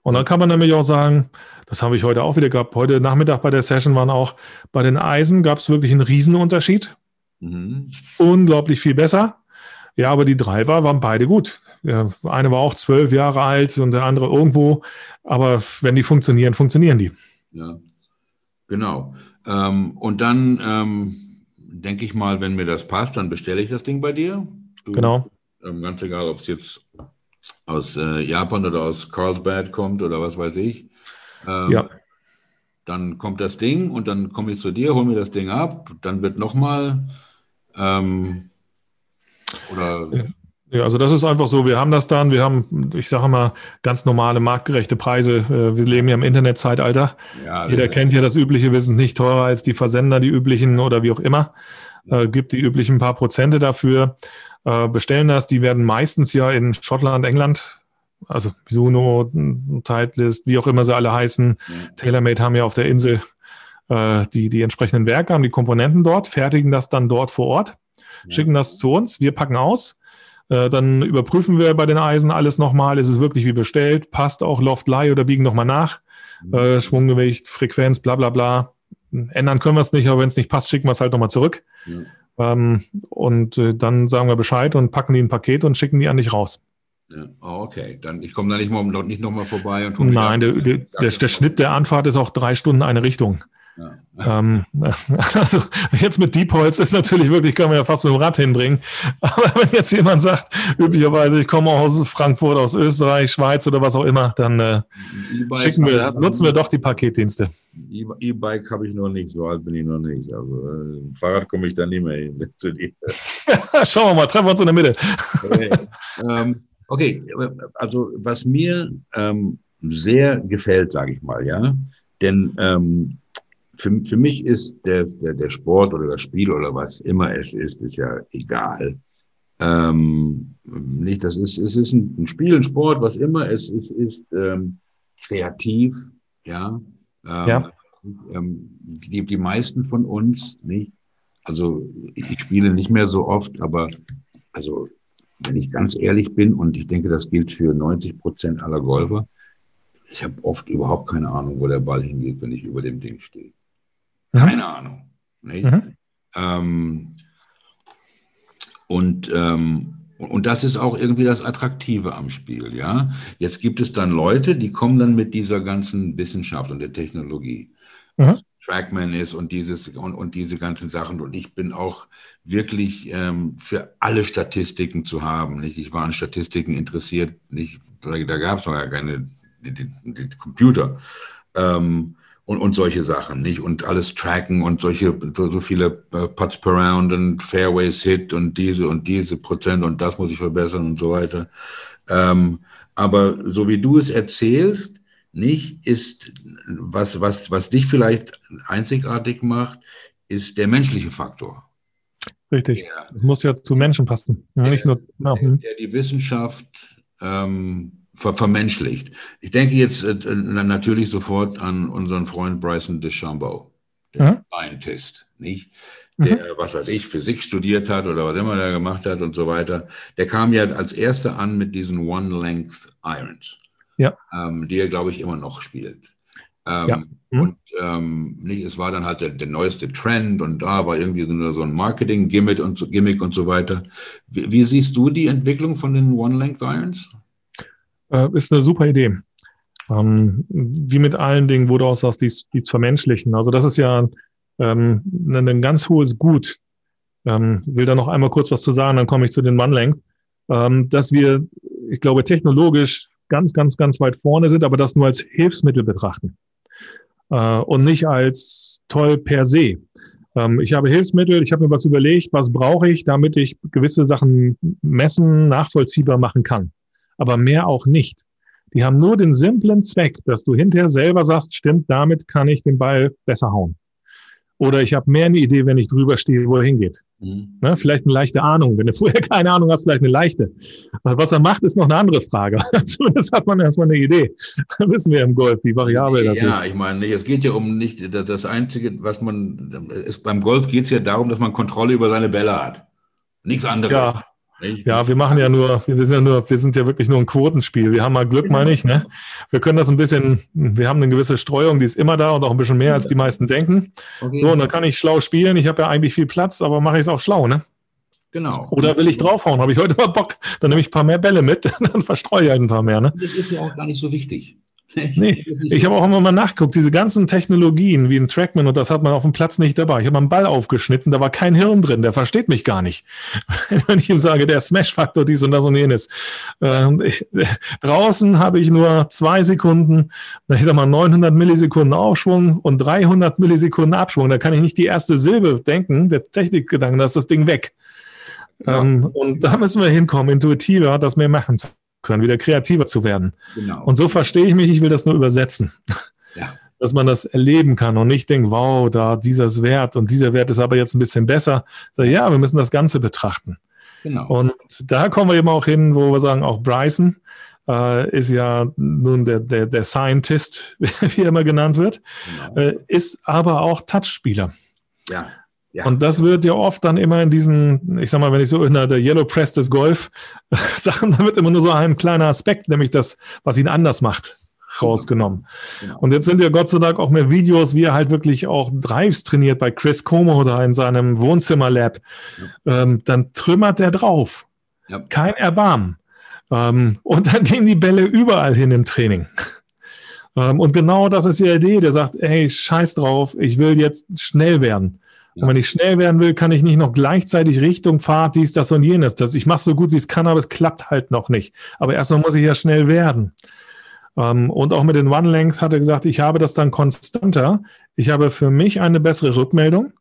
Und dann kann man nämlich auch sagen, das habe ich heute auch wieder gehabt. Heute Nachmittag bei der Session waren auch bei den Eisen gab es wirklich einen Riesenunterschied. Mhm. Unglaublich viel besser. Ja, aber die Driver waren beide gut. Ja, eine war auch zwölf Jahre alt und der andere irgendwo. Aber wenn die funktionieren, funktionieren die. Ja, genau. Ähm, und dann ähm, denke ich mal, wenn mir das passt, dann bestelle ich das Ding bei dir. Du, genau. Ähm, ganz egal, ob es jetzt aus äh, Japan oder aus Carlsbad kommt oder was weiß ich. Ähm, ja. Dann kommt das Ding und dann komme ich zu dir, hole mir das Ding ab. Dann wird nochmal ähm, oder. Ja, also das ist einfach so, wir haben das dann, wir haben, ich sage mal, ganz normale marktgerechte Preise. Äh, wir leben ja im Internetzeitalter. Ja, Jeder kennt ja das Übliche, wir sind nicht teurer als die Versender, die üblichen oder wie auch immer. Äh, gibt die üblichen paar Prozente dafür, äh, bestellen das. Die werden meistens ja in Schottland, England also Mizuno, Titleist, wie auch immer sie alle heißen. TaylorMade haben ja auf der Insel äh, die, die entsprechenden Werke, haben die Komponenten dort, fertigen das dann dort vor Ort, ja. schicken das zu uns, wir packen aus. Äh, dann überprüfen wir bei den Eisen alles nochmal, ist es wirklich wie bestellt, passt auch Loft Lie oder biegen nochmal nach, mhm. äh, Schwunggewicht, Frequenz, bla bla bla. Ändern können wir es nicht, aber wenn es nicht passt, schicken wir es halt nochmal zurück. Ja. Ähm, und äh, dann sagen wir Bescheid und packen die ein Paket und schicken die an dich raus. Ja. Oh, okay, dann ich komme da nicht, mal, nicht nochmal vorbei. Und Nein, der, der, der, der Schnitt der Anfahrt ist auch drei Stunden eine Richtung. Ja. Ähm, also jetzt mit Deep Holz ist natürlich wirklich, können wir ja fast mit dem Rad hinbringen. Aber wenn jetzt jemand sagt, üblicherweise, ich komme aus Frankfurt, aus Österreich, Schweiz oder was auch immer, dann äh, schicken wir, nutzen wir doch die Paketdienste. E-Bike habe ich noch nicht, so alt bin ich noch nicht. Also äh, Fahrrad komme ich da nicht mehr hin zu dir. Schauen wir mal, treffen wir uns in der Mitte. Okay. ähm, Okay, also was mir ähm, sehr gefällt, sage ich mal, ja, denn ähm, für, für mich ist der, der, der Sport oder das Spiel oder was immer es ist, ist ja egal. Ähm, nicht, das ist, es ist ein, Spiel, ein Sport, was immer es ist, ist ähm, kreativ, ja. Ähm, ja. Ähm, die, die meisten von uns, nicht? Also ich spiele nicht mehr so oft, aber also wenn ich ganz ehrlich bin, und ich denke, das gilt für 90 Prozent aller Golfer, ich habe oft überhaupt keine Ahnung, wo der Ball hingeht, wenn ich über dem Ding stehe. Mhm. Keine Ahnung. Mhm. Ähm, und, ähm, und das ist auch irgendwie das Attraktive am Spiel, ja. Jetzt gibt es dann Leute, die kommen dann mit dieser ganzen Wissenschaft und der Technologie. Mhm. Trackman ist und dieses und, und diese ganzen Sachen. Und ich bin auch wirklich ähm, für alle Statistiken zu haben. Nicht? Ich war an Statistiken interessiert. Nicht, da gab es noch gar keine die, die, die Computer. Ähm, und, und solche Sachen, nicht? Und alles tracken und solche, so, viele äh, Putts per Round und Fairways Hit und diese und diese Prozent und das muss ich verbessern und so weiter. Ähm, aber so wie du es erzählst, nicht, ist, was, was, was dich vielleicht einzigartig macht, ist der menschliche Faktor. Richtig. Der, das muss ja zu Menschen passen. Ja, der, nicht nur, ja. der, der die Wissenschaft ähm, ver vermenschlicht. Ich denke jetzt äh, natürlich sofort an unseren Freund Bryson DeChambeau, der mhm. Scientist, nicht? der, mhm. was weiß ich, Physik studiert hat oder was immer er gemacht hat und so weiter, der kam ja als erster an mit diesen One-Length Irons, ja. ähm, die er, glaube ich, immer noch spielt. Ähm, ja. mhm. Und ähm, nicht, es war dann halt der, der, neueste Trend und da war irgendwie nur so ein Marketing-Gimmick und, so, Gimmick und so weiter. Wie, wie, siehst du die Entwicklung von den One-Length Irons? Äh, ist eine super Idee. Ähm, wie mit allen Dingen, wo du auch sagst, dies, dies vermenschlichen. Also das ist ja ähm, ein ganz hohes Gut. Ähm, will da noch einmal kurz was zu sagen, dann komme ich zu den One-Length. Dass wir, ich glaube, technologisch ganz, ganz, ganz weit vorne sind, aber das nur als Hilfsmittel betrachten äh, und nicht als toll per se. Ähm, ich habe Hilfsmittel, ich habe mir was überlegt, was brauche ich, damit ich gewisse Sachen messen, nachvollziehbar machen kann. Aber mehr auch nicht. Die haben nur den simplen Zweck, dass du hinterher selber sagst, stimmt, damit kann ich den Ball besser hauen. Oder ich habe mehr eine Idee, wenn ich drüber stehe, wo er hingeht. Mhm. Ne, vielleicht eine leichte Ahnung. Wenn du vorher keine Ahnung hast, vielleicht eine leichte. Was er macht, ist noch eine andere Frage. Zumindest hat man erstmal eine Idee. Da wissen wir im Golf, wie variabel das ja, ist. Ja, ich meine, es geht ja um nicht das Einzige, was man, ist, beim Golf geht es ja darum, dass man Kontrolle über seine Bälle hat. Nichts anderes. Ja, ja, wir machen ja nur, wir sind ja nur, wir sind ja wirklich nur ein Quotenspiel. Wir haben mal Glück, mal nicht, ne? Wir können das ein bisschen, wir haben eine gewisse Streuung, die ist immer da und auch ein bisschen mehr, als die meisten denken. Okay. So, und dann kann ich schlau spielen. Ich habe ja eigentlich viel Platz, aber mache ich es auch schlau, ne? Genau. Oder will ich draufhauen? Habe ich heute mal Bock? Dann nehme ich ein paar mehr Bälle mit, dann verstreue ich halt ein paar mehr, ne? Das ist ja auch gar nicht so wichtig. Nee, ich habe auch immer mal nachgeguckt, diese ganzen Technologien wie ein Trackman und das hat man auf dem Platz nicht dabei. Ich habe einen Ball aufgeschnitten, da war kein Hirn drin, der versteht mich gar nicht. Wenn ich ihm sage, der Smash-Faktor dies und das und jenes. Ähm, ich, draußen habe ich nur zwei Sekunden, ich sag mal 900 Millisekunden Aufschwung und 300 Millisekunden Abschwung. Da kann ich nicht die erste Silbe denken, der Technikgedanken, da ist das Ding weg. Ja. Ähm, und da müssen wir hinkommen, intuitiver, das mehr machen zu können, wieder kreativer zu werden. Genau. Und so verstehe ich mich, ich will das nur übersetzen. Ja. Dass man das erleben kann und nicht denkt, wow, da dieser Wert und dieser Wert ist aber jetzt ein bisschen besser. So, ja, wir müssen das Ganze betrachten. Genau. Und da kommen wir eben auch hin, wo wir sagen, auch Bryson äh, ist ja nun der, der, der Scientist, wie er immer genannt wird, genau. äh, ist aber auch Touchspieler. Ja. Ja. Und das wird ja oft dann immer in diesen, ich sag mal, wenn ich so in der, Yellow Press des Golf Sachen, da wird immer nur so ein kleiner Aspekt, nämlich das, was ihn anders macht, rausgenommen. Genau. Und jetzt sind ja Gott sei Dank auch mehr Videos, wie er halt wirklich auch Drives trainiert bei Chris Como oder in seinem Wohnzimmerlab. Ja. Ähm, dann trümmert er drauf. Ja. Kein Erbarmen. Ähm, und dann gehen die Bälle überall hin im Training. ähm, und genau das ist die Idee. Der sagt, hey, scheiß drauf, ich will jetzt schnell werden. Ja. Und wenn ich schnell werden will, kann ich nicht noch gleichzeitig Richtung Fahrt, dies, das und jenes. Das, ich mache so gut, wie es kann, aber es klappt halt noch nicht. Aber erstmal muss ich ja schnell werden. Ähm, und auch mit den One-Length hat er gesagt, ich habe das dann konstanter. Ich habe für mich eine bessere Rückmeldung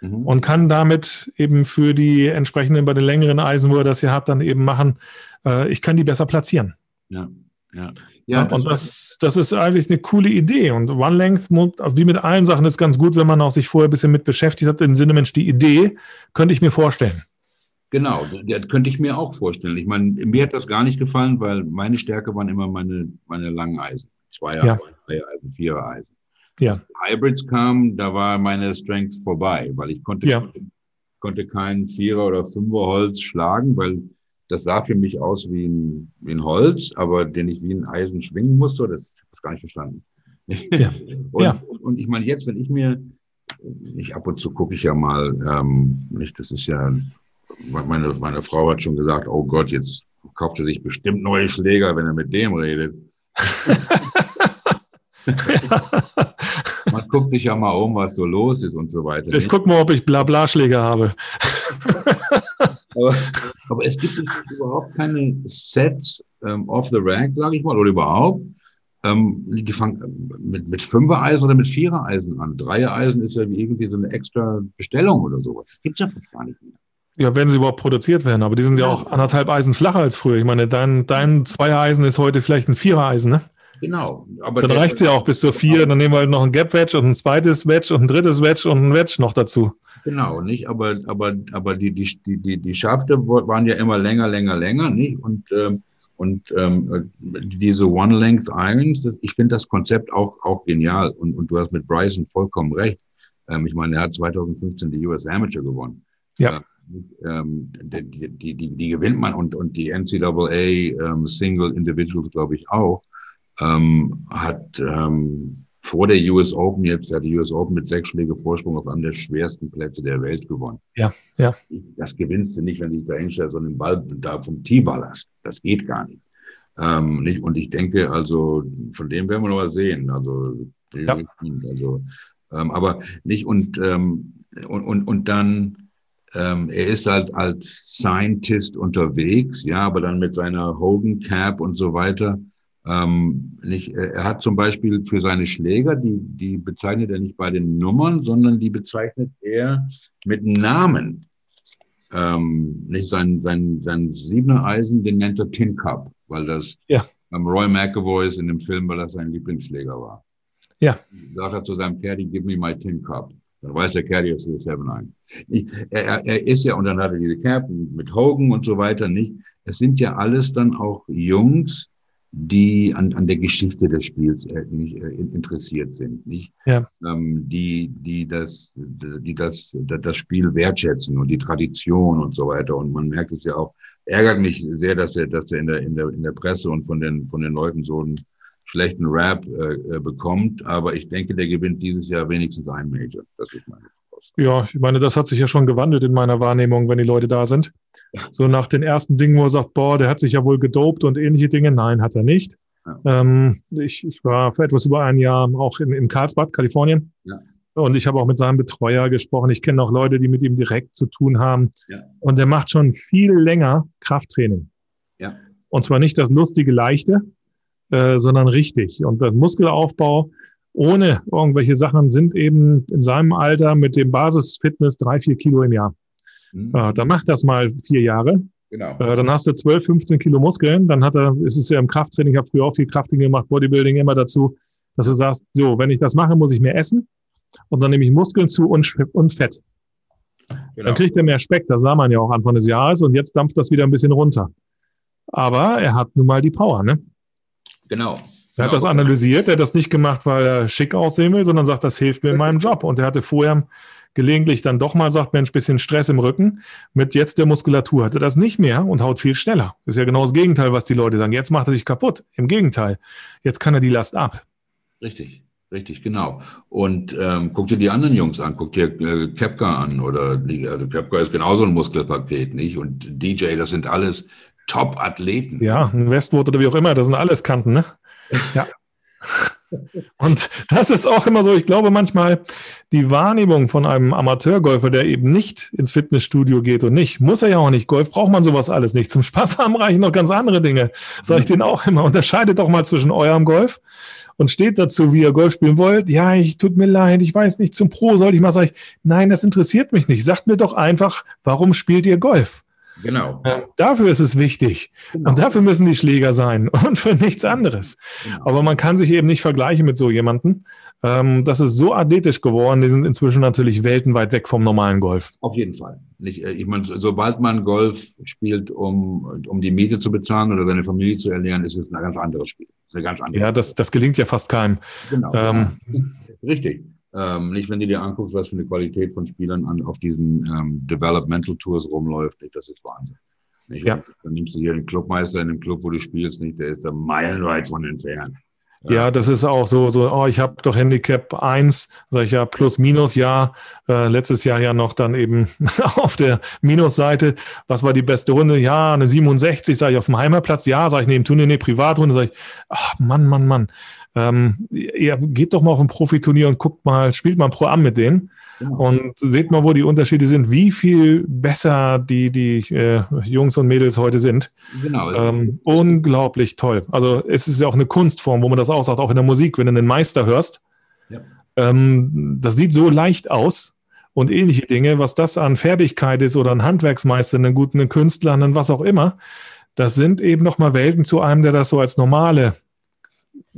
mhm. und kann damit eben für die entsprechenden, bei den längeren Eisen, wo er das hier hat, dann eben machen, äh, ich kann die besser platzieren. Ja, ja. Ja, und das, das ist eigentlich eine coole Idee. Und One Length, wie mit allen Sachen, ist ganz gut, wenn man auch sich vorher ein bisschen mit beschäftigt hat. Im Sinne, Mensch, die Idee könnte ich mir vorstellen. Genau, das könnte ich mir auch vorstellen. Ich meine, mir hat das gar nicht gefallen, weil meine Stärke waren immer meine, meine langen Eisen. Zweier, ja. Dreier Eisen, Vierer Eisen. Ja. Hybrids kamen, da war meine Strength vorbei, weil ich konnte, ja. konnte, konnte keinen Vierer oder Fünfer Holz schlagen, weil das sah für mich aus wie ein, wie ein Holz, aber den ich wie ein Eisen schwingen musste. Das habe ich gar nicht verstanden. Ja. und, ja. und ich meine, jetzt, wenn ich mir, ich ab und zu gucke ich ja mal, ähm, nicht, das ist ja, meine, meine Frau hat schon gesagt, oh Gott, jetzt kauft er sich bestimmt neue Schläger, wenn er mit dem redet. man, guckt sich ja mal um, was so los ist und so weiter. Ich gucke mal, ob ich Blablaschläge habe. aber, aber, es gibt überhaupt keine Sets ähm, off the rack, sage ich mal, oder überhaupt. Ähm, die fangen mit, mit Fünfer-Eisen oder mit Vierer-Eisen an. Dreier-Eisen ist ja wie irgendwie so eine extra Bestellung oder sowas. Das gibt es ja fast gar nicht mehr. Ja, wenn sie überhaupt produziert werden, aber die sind ja, ja auch anderthalb Eisen flacher als früher. Ich meine, dein, dein Zweier-Eisen ist heute vielleicht ein Vierer-Eisen, ne? Genau. Aber dann reicht es ja auch bis zur vier, dann nehmen wir halt noch ein Gap-Wedge und ein zweites Wedge und ein drittes Wedge und ein Wedge noch dazu. Genau, nicht? Aber, aber, aber die, die, die, die Schafte waren ja immer länger, länger, länger, nicht? Und, ähm, und ähm, diese One-Length-Irons, das, ich finde das Konzept auch, auch genial. Und, und du hast mit Bryson vollkommen recht. Ähm, ich meine, er hat 2015 die US Amateur gewonnen. Ja. Ähm, die, die, die, die gewinnt man und, und die NCAA ähm, Single Individuals, glaube ich, auch ähm, hat ähm, vor der US Open jetzt, hat die US Open mit sechs Schläge Vorsprung auf einem der schwersten Plätze der Welt gewonnen. Ja, ja. Das gewinnst du nicht, wenn du dich da hinstellst und den Ball da vom Tee ballerst. Das geht gar nicht. Ähm, nicht. Und ich denke, also von dem werden wir noch was sehen. Also, ja. also ähm, aber nicht und, ähm, und, und, und dann, ähm, er ist halt als Scientist unterwegs, ja, aber dann mit seiner Hogan Cap und so weiter. Ähm, nicht, er hat zum Beispiel für seine Schläger, die, die bezeichnet er nicht bei den Nummern, sondern die bezeichnet er mit Namen. Ähm, nicht sein, sein, sein Siebener Eisen, den nennt er Tin Cup, weil das ja. ähm, Roy McAvoy ist in dem Film, weil das sein Lieblingsschläger war. Ja. Sagt er zu seinem Caddy, give me my Tin Cup. Dann weiß der Caddy, es ist der 7 er, er ist ja, und dann hat er diese Cap mit Hogan und so weiter, nicht? Es sind ja alles dann auch Jungs, die an, an der Geschichte des Spiels äh, nicht, äh, interessiert sind, nicht? Ja. Ähm, die, die das, die das, das Spiel wertschätzen und die Tradition und so weiter. Und man merkt es ja auch, ärgert mich sehr, dass er, dass er in der, in der, in der Presse und von den, von den Leuten so einen schlechten Rap äh, äh bekommt. Aber ich denke, der gewinnt dieses Jahr wenigstens ein Major. Das ist meine ja, ich meine, das hat sich ja schon gewandelt in meiner Wahrnehmung, wenn die Leute da sind. So nach den ersten Dingen, wo er sagt, boah, der hat sich ja wohl gedopt und ähnliche Dinge. Nein, hat er nicht. Ja. Ähm, ich, ich war vor etwas über ein Jahr auch in, in Karlsbad, Kalifornien. Ja. Und ich habe auch mit seinem Betreuer gesprochen. Ich kenne auch Leute, die mit ihm direkt zu tun haben. Ja. Und der macht schon viel länger Krafttraining. Ja. Und zwar nicht das lustige, leichte, äh, sondern richtig. Und der Muskelaufbau ohne irgendwelche Sachen sind eben in seinem Alter mit dem Basisfitness drei, vier Kilo im Jahr. Mhm. Äh, dann macht das mal vier Jahre. Genau. Äh, dann hast du 12, 15 Kilo Muskeln. Dann hat er, ist es ja im Krafttraining, ich habe früher auch viel Krafttraining gemacht, Bodybuilding immer dazu, dass du sagst, so, wenn ich das mache, muss ich mehr essen. Und dann nehme ich Muskeln zu und, und Fett. Genau. Dann kriegt er mehr Speck, das sah man ja auch Anfang des Jahres und jetzt dampft das wieder ein bisschen runter. Aber er hat nun mal die Power, ne? Genau. Er hat das analysiert, er hat das nicht gemacht, weil er schick aussehen will, sondern sagt, das hilft mir in meinem Job. Und er hatte vorher gelegentlich dann doch mal sagt, Mensch, bisschen Stress im Rücken. Mit jetzt der Muskulatur hat er das nicht mehr und haut viel schneller. Ist ja genau das Gegenteil, was die Leute sagen. Jetzt macht er sich kaputt. Im Gegenteil. Jetzt kann er die Last ab. Richtig. Richtig, genau. Und ähm, guck dir die anderen Jungs an, guck dir äh, Kepka an oder also Kepka ist genauso ein Muskelpaket, nicht? Und DJ, das sind alles Top-Athleten. Ja, ein Westwood oder wie auch immer, das sind alles Kanten, ne? Ja. Und das ist auch immer so, ich glaube manchmal, die Wahrnehmung von einem Amateurgolfer, der eben nicht ins Fitnessstudio geht und nicht, muss er ja auch nicht. Golf braucht man sowas alles nicht. Zum Spaß haben reichen noch ganz andere Dinge. Sage ich denen auch immer. Unterscheidet doch mal zwischen eurem Golf und steht dazu, wie ihr Golf spielen wollt. Ja, ich tut mir leid, ich weiß nicht, zum Pro soll ich mal sagen, nein, das interessiert mich nicht. Sagt mir doch einfach, warum spielt ihr Golf? Genau. Ähm, dafür ist es wichtig. Genau. Und dafür müssen die Schläger sein und für nichts anderes. Genau. Aber man kann sich eben nicht vergleichen mit so jemandem. Ähm, das ist so athletisch geworden, die sind inzwischen natürlich weltenweit weg vom normalen Golf. Auf jeden Fall. Äh, ich meine, sobald man Golf spielt, um, um die Miete zu bezahlen oder seine Familie zu ernähren, ist es ein ganz anderes Spiel. Eine ganz andere ja, das, das gelingt ja fast keinem. Genau. Ähm, Richtig. Ähm, nicht, wenn du dir anguckst, was für eine Qualität von Spielern an, auf diesen ähm, Developmental Tours rumläuft, nicht, das ist Wahnsinn. Nicht? Ja. Dann nimmst du hier den Clubmeister in dem Club, wo du spielst, nicht, der ist da meilenweit von entfernt. Ja, ja das ist auch so, so, oh, ich habe doch Handicap 1, sage ich ja, plus, minus, ja, äh, letztes Jahr ja noch dann eben auf der Minusseite. Was war die beste Runde? Ja, eine 67, sage ich auf dem Heimatplatz, ja, sage ich neben Turnier, nee, Privatrunde, sage ich, ach, Mann, Mann, Mann. Ähm, ihr geht doch mal auf ein Profiturnier und guckt mal, spielt mal ein Pro-Am mit denen. Genau. Und seht mal, wo die Unterschiede sind, wie viel besser die, die äh, Jungs und Mädels heute sind. Genau. Ähm, unglaublich toll. Also es ist ja auch eine Kunstform, wo man das auch sagt, auch in der Musik, wenn du einen Meister hörst. Ja. Ähm, das sieht so leicht aus und ähnliche Dinge, was das an Fertigkeit ist oder ein Handwerksmeister, einen guten Künstler, einen was auch immer. Das sind eben nochmal Welten zu einem, der das so als normale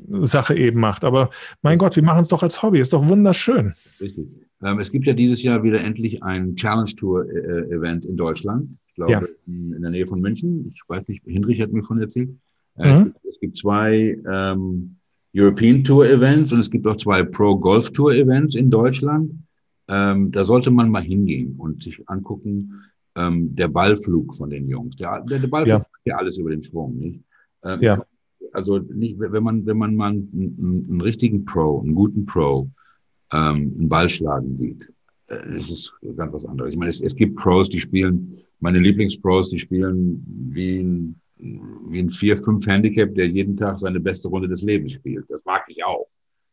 Sache eben macht. Aber mein Gott, wir machen es doch als Hobby, ist doch wunderschön. Richtig. Ähm, es gibt ja dieses Jahr wieder endlich ein Challenge Tour äh, Event in Deutschland. Ich glaube, ja. in, in, der Nähe von München. Ich weiß nicht, Hinrich hat mir von erzählt. Äh, mhm. es, gibt, es, gibt, zwei ähm, European Tour Events und es gibt auch zwei Pro Golf Tour Events in Deutschland. Ähm, da sollte man mal hingehen und sich angucken, ähm, der Ballflug von den Jungs. Der, der, der Ballflug ja. ist ja alles über den Schwung, nicht? Ähm, ja. Also nicht, wenn man, wenn man mal einen, einen richtigen Pro, einen guten Pro, ähm, einen Ball schlagen sieht. Äh, das ist ganz was anderes. Ich meine, es, es gibt Pros, die spielen, meine Lieblingspros, die spielen wie ein, wie ein 4-5 Handicap, der jeden Tag seine beste Runde des Lebens spielt. Das mag ich auch.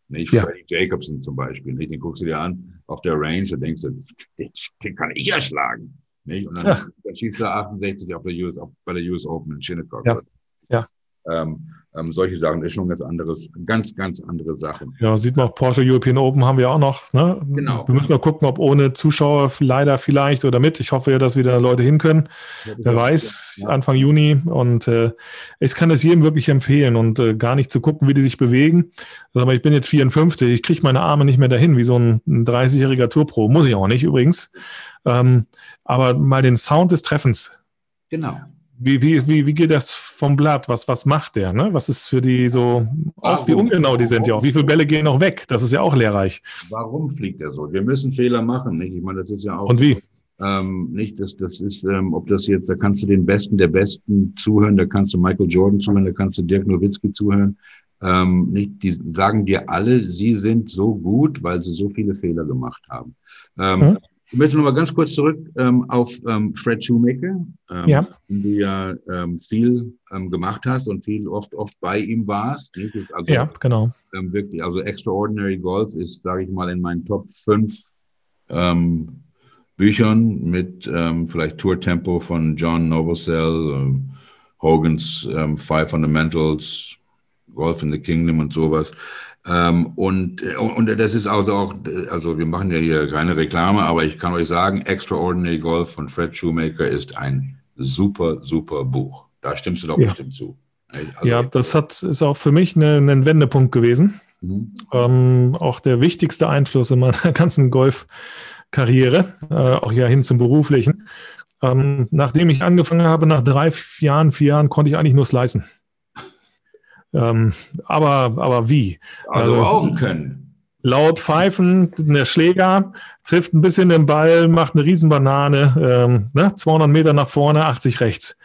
Nicht? Ja. Freddie Jacobson zum Beispiel. Nicht? Den guckst du dir an auf der Range und denkst du, den, den kann ich ja schlagen. Nicht? Und dann, ja. dann schießt er 68 auf der US, auf, bei der US Open in Shinnecock. Ja. ja. Ähm, ähm, solche Sachen ist schon ganz anderes, ganz, ganz andere Sachen. Ja, sieht man auch Porsche European Open haben wir auch noch. Ne? Genau. Wir müssen mal gucken, ob ohne Zuschauer leider vielleicht oder mit. Ich hoffe ja, dass wieder Leute hin können. Ja, Wer weiß, ja. Anfang Juni. Und äh, ich kann es jedem wirklich empfehlen und äh, gar nicht zu gucken, wie die sich bewegen. Aber ich bin jetzt 54, ich kriege meine Arme nicht mehr dahin, wie so ein, ein 30-jähriger Tourpro. Muss ich auch nicht übrigens. Ähm, aber mal den Sound des Treffens. Genau. Wie, wie, wie, wie geht das vom Blatt? Was, was macht der? Ne? Was ist für die so, auch wie ungenau die sind ja auch. Wie viele Bälle gehen noch weg? Das ist ja auch lehrreich. Warum fliegt er so? Wir müssen Fehler machen, nicht? Ich meine, das ist ja auch. Und wie? Ähm, nicht, das, das ist, ähm, ob das jetzt, da kannst du den Besten der Besten zuhören, da kannst du Michael Jordan zuhören, da kannst du Dirk Nowitzki zuhören. Ähm, nicht, die sagen dir alle, sie sind so gut, weil sie so viele Fehler gemacht haben. Ähm, hm? Ich möchte noch mal ganz kurz zurück ähm, auf ähm, Fred Shoemaker, ähm, ja. du ja ähm, viel ähm, gemacht hast und viel oft oft bei ihm warst. Also, ja, genau. Ähm, wirklich, also Extraordinary Golf ist, sage ich mal, in meinen Top 5 ähm, Büchern mit vielleicht Tour Tempo von John Novosel, Hogan's Five Fundamentals, Golf in the Kingdom und sowas. Ähm, und, und das ist also auch, also wir machen ja hier keine Reklame, aber ich kann euch sagen, Extraordinary Golf von Fred Shoemaker ist ein super, super Buch. Da stimmst du doch ja. bestimmt zu. Also, ja, das hat, ist auch für mich ein ne Wendepunkt gewesen. Mhm. Ähm, auch der wichtigste Einfluss in meiner ganzen Golfkarriere, äh, auch ja hin zum beruflichen. Ähm, nachdem ich angefangen habe, nach drei Jahren, vier Jahren, konnte ich eigentlich nur slicen. Ähm, aber, aber wie? Also, also auch können. Laut Pfeifen, der Schläger trifft ein bisschen den Ball, macht eine Riesenbanane, ähm, ne? 200 Meter nach vorne, 80 rechts.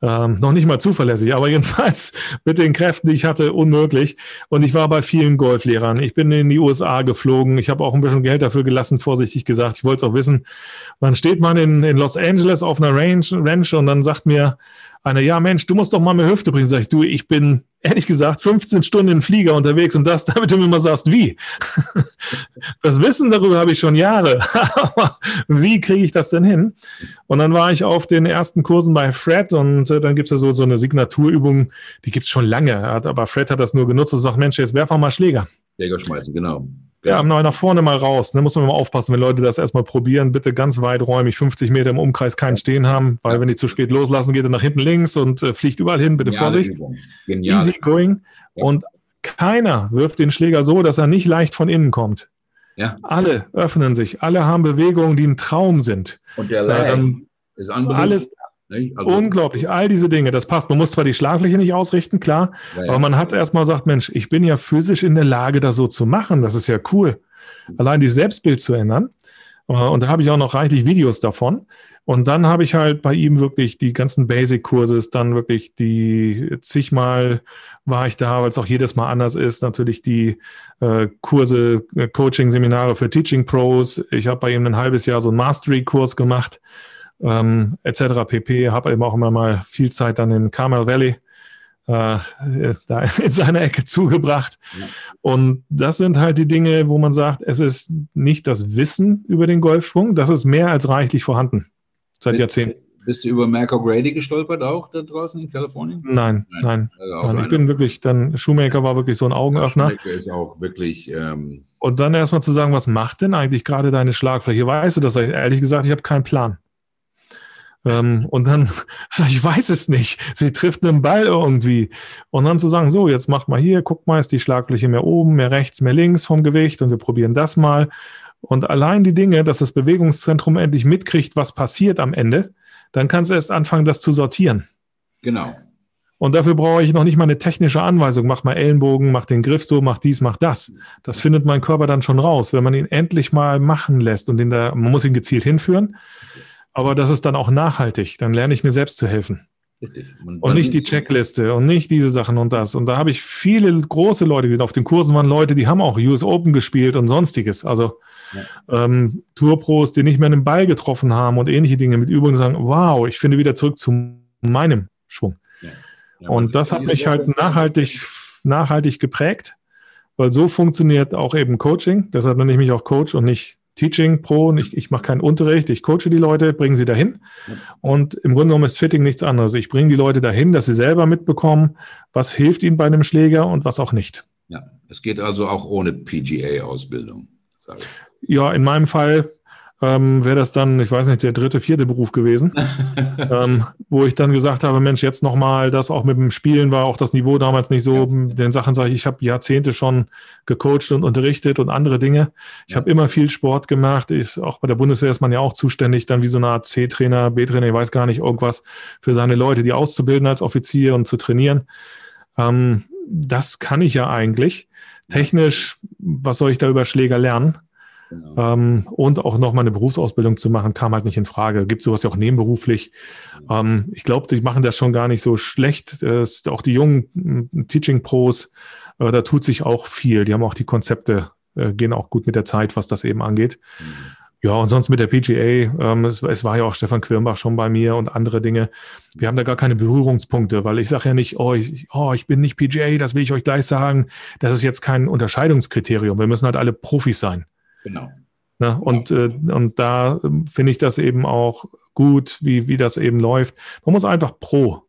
Ähm, noch nicht mal zuverlässig, aber jedenfalls mit den Kräften, die ich hatte, unmöglich. Und ich war bei vielen Golflehrern. Ich bin in die USA geflogen. Ich habe auch ein bisschen Geld dafür gelassen, vorsichtig gesagt. Ich wollte es auch wissen. Und dann steht man in, in Los Angeles auf einer Range, Ranch und dann sagt mir einer, ja Mensch, du musst doch mal mehr Hüfte bringen. Sag ich, du, ich bin ehrlich gesagt 15 Stunden in Flieger unterwegs und das, damit du mir mal sagst, wie. Das Wissen darüber habe ich schon Jahre. Aber wie kriege ich das denn hin? Und dann war ich auf den ersten Kursen bei Fred und äh, dann gibt es ja so, so eine Signaturübung, die gibt es schon lange. Aber Fred hat das nur genutzt und sagt, Mensch, jetzt werf mal Schläger. Schläger schmeißen, genau. Ja, ja nach vorne mal raus. Da ne? muss man mal aufpassen, wenn Leute das erstmal probieren. Bitte ganz weiträumig, 50 Meter im Umkreis keinen stehen haben, weil wenn die zu spät loslassen, geht er nach hinten links und äh, fliegt überall hin. Bitte Geniale Vorsicht. Easy going. Ja. Und keiner wirft den Schläger so, dass er nicht leicht von innen kommt. Ja. Alle öffnen sich, alle haben Bewegungen, die ein Traum sind. Und der Lag ähm, ist alles, also, Unglaublich, all diese Dinge, das passt. Man muss zwar die Schlagfläche nicht ausrichten, klar, ja, ja. aber man hat erstmal gesagt, Mensch, ich bin ja physisch in der Lage, das so zu machen. Das ist ja cool. Allein die Selbstbild zu ändern. Äh, und da habe ich auch noch reichlich Videos davon. Und dann habe ich halt bei ihm wirklich die ganzen Basic-Kurse, dann wirklich die zigmal war ich da, weil es auch jedes Mal anders ist. Natürlich die äh, Kurse, äh, Coaching-Seminare für Teaching Pros. Ich habe bei ihm ein halbes Jahr so einen Mastery-Kurs gemacht ähm, etc. pp. Habe eben auch immer mal viel Zeit dann in Carmel Valley äh, da in seiner Ecke zugebracht. Und das sind halt die Dinge, wo man sagt, es ist nicht das Wissen über den Golfschwung, das ist mehr als reichlich vorhanden seit Jahrzehnten. Bist du über Marco Grady gestolpert auch da draußen in Kalifornien? Nein, nein. nein. Also nein ich bin wirklich, dann Shoemaker war wirklich so ein Augenöffner. Shoemaker ist auch wirklich. Ähm und dann erstmal zu sagen, was macht denn eigentlich gerade deine Schlagfläche? Weißt du das? Ehrlich gesagt, ich habe keinen Plan. Ähm, und dann sage ich, ich weiß es nicht. Sie trifft einen Ball irgendwie. Und dann zu sagen, so, jetzt macht mal hier, guck mal, ist die Schlagfläche mehr oben, mehr rechts, mehr links vom Gewicht und wir probieren das mal. Und allein die Dinge, dass das Bewegungszentrum endlich mitkriegt, was passiert am Ende, dann kannst du erst anfangen, das zu sortieren. Genau. Und dafür brauche ich noch nicht mal eine technische Anweisung. Mach mal Ellenbogen, mach den Griff so, mach dies, mach das. Das findet mein Körper dann schon raus, wenn man ihn endlich mal machen lässt und in der, man muss ihn gezielt hinführen. Aber das ist dann auch nachhaltig. Dann lerne ich mir selbst zu helfen. Und nicht die Checkliste und nicht diese Sachen und das. Und da habe ich viele große Leute gesehen. Auf den Kursen waren Leute, die haben auch US Open gespielt und sonstiges. Also ja. ähm, Tourpros, die nicht mehr einen Ball getroffen haben und ähnliche Dinge mit Übungen sagen, wow, ich finde wieder zurück zu meinem Schwung. Ja. Ja, und das hat mich halt nachhaltig, nachhaltig geprägt, weil so funktioniert auch eben Coaching. Deshalb nenne ich mich auch Coach und nicht Teaching Pro. Ich, ich mache keinen Unterricht, ich coache die Leute, bringe sie dahin. Und im Grunde genommen ist Fitting nichts anderes. Ich bringe die Leute dahin, dass sie selber mitbekommen, was hilft ihnen bei einem Schläger und was auch nicht. Ja, es geht also auch ohne PGA-Ausbildung. Ja, in meinem Fall ähm, wäre das dann, ich weiß nicht, der dritte, vierte Beruf gewesen, ähm, wo ich dann gesagt habe, Mensch, jetzt nochmal, das auch mit dem Spielen war auch das Niveau damals nicht so. Ja. Den Sachen sage ich, ich habe Jahrzehnte schon gecoacht und unterrichtet und andere Dinge. Ich ja. habe immer viel Sport gemacht. Ich, auch bei der Bundeswehr ist man ja auch zuständig, dann wie so eine Art C-Trainer, B-Trainer, ich weiß gar nicht, irgendwas für seine Leute, die auszubilden als Offizier und zu trainieren. Ähm, das kann ich ja eigentlich. Technisch, was soll ich da über Schläger lernen? Genau. Ähm, und auch nochmal eine Berufsausbildung zu machen, kam halt nicht in Frage. Gibt sowas ja auch nebenberuflich. Ähm, ich glaube, die machen das schon gar nicht so schlecht. Äh, auch die jungen äh, Teaching Pros, äh, da tut sich auch viel. Die haben auch die Konzepte, äh, gehen auch gut mit der Zeit, was das eben angeht. Mhm. Ja, und sonst mit der PGA, ähm, es, es, war ja auch Stefan Quirnbach schon bei mir und andere Dinge. Wir haben da gar keine Berührungspunkte, weil ich sage ja nicht, oh ich, oh, ich bin nicht PGA, das will ich euch gleich sagen. Das ist jetzt kein Unterscheidungskriterium. Wir müssen halt alle Profis sein. Genau. Ne? Und, äh, und da ähm, finde ich das eben auch gut, wie, wie das eben läuft. Man muss einfach pro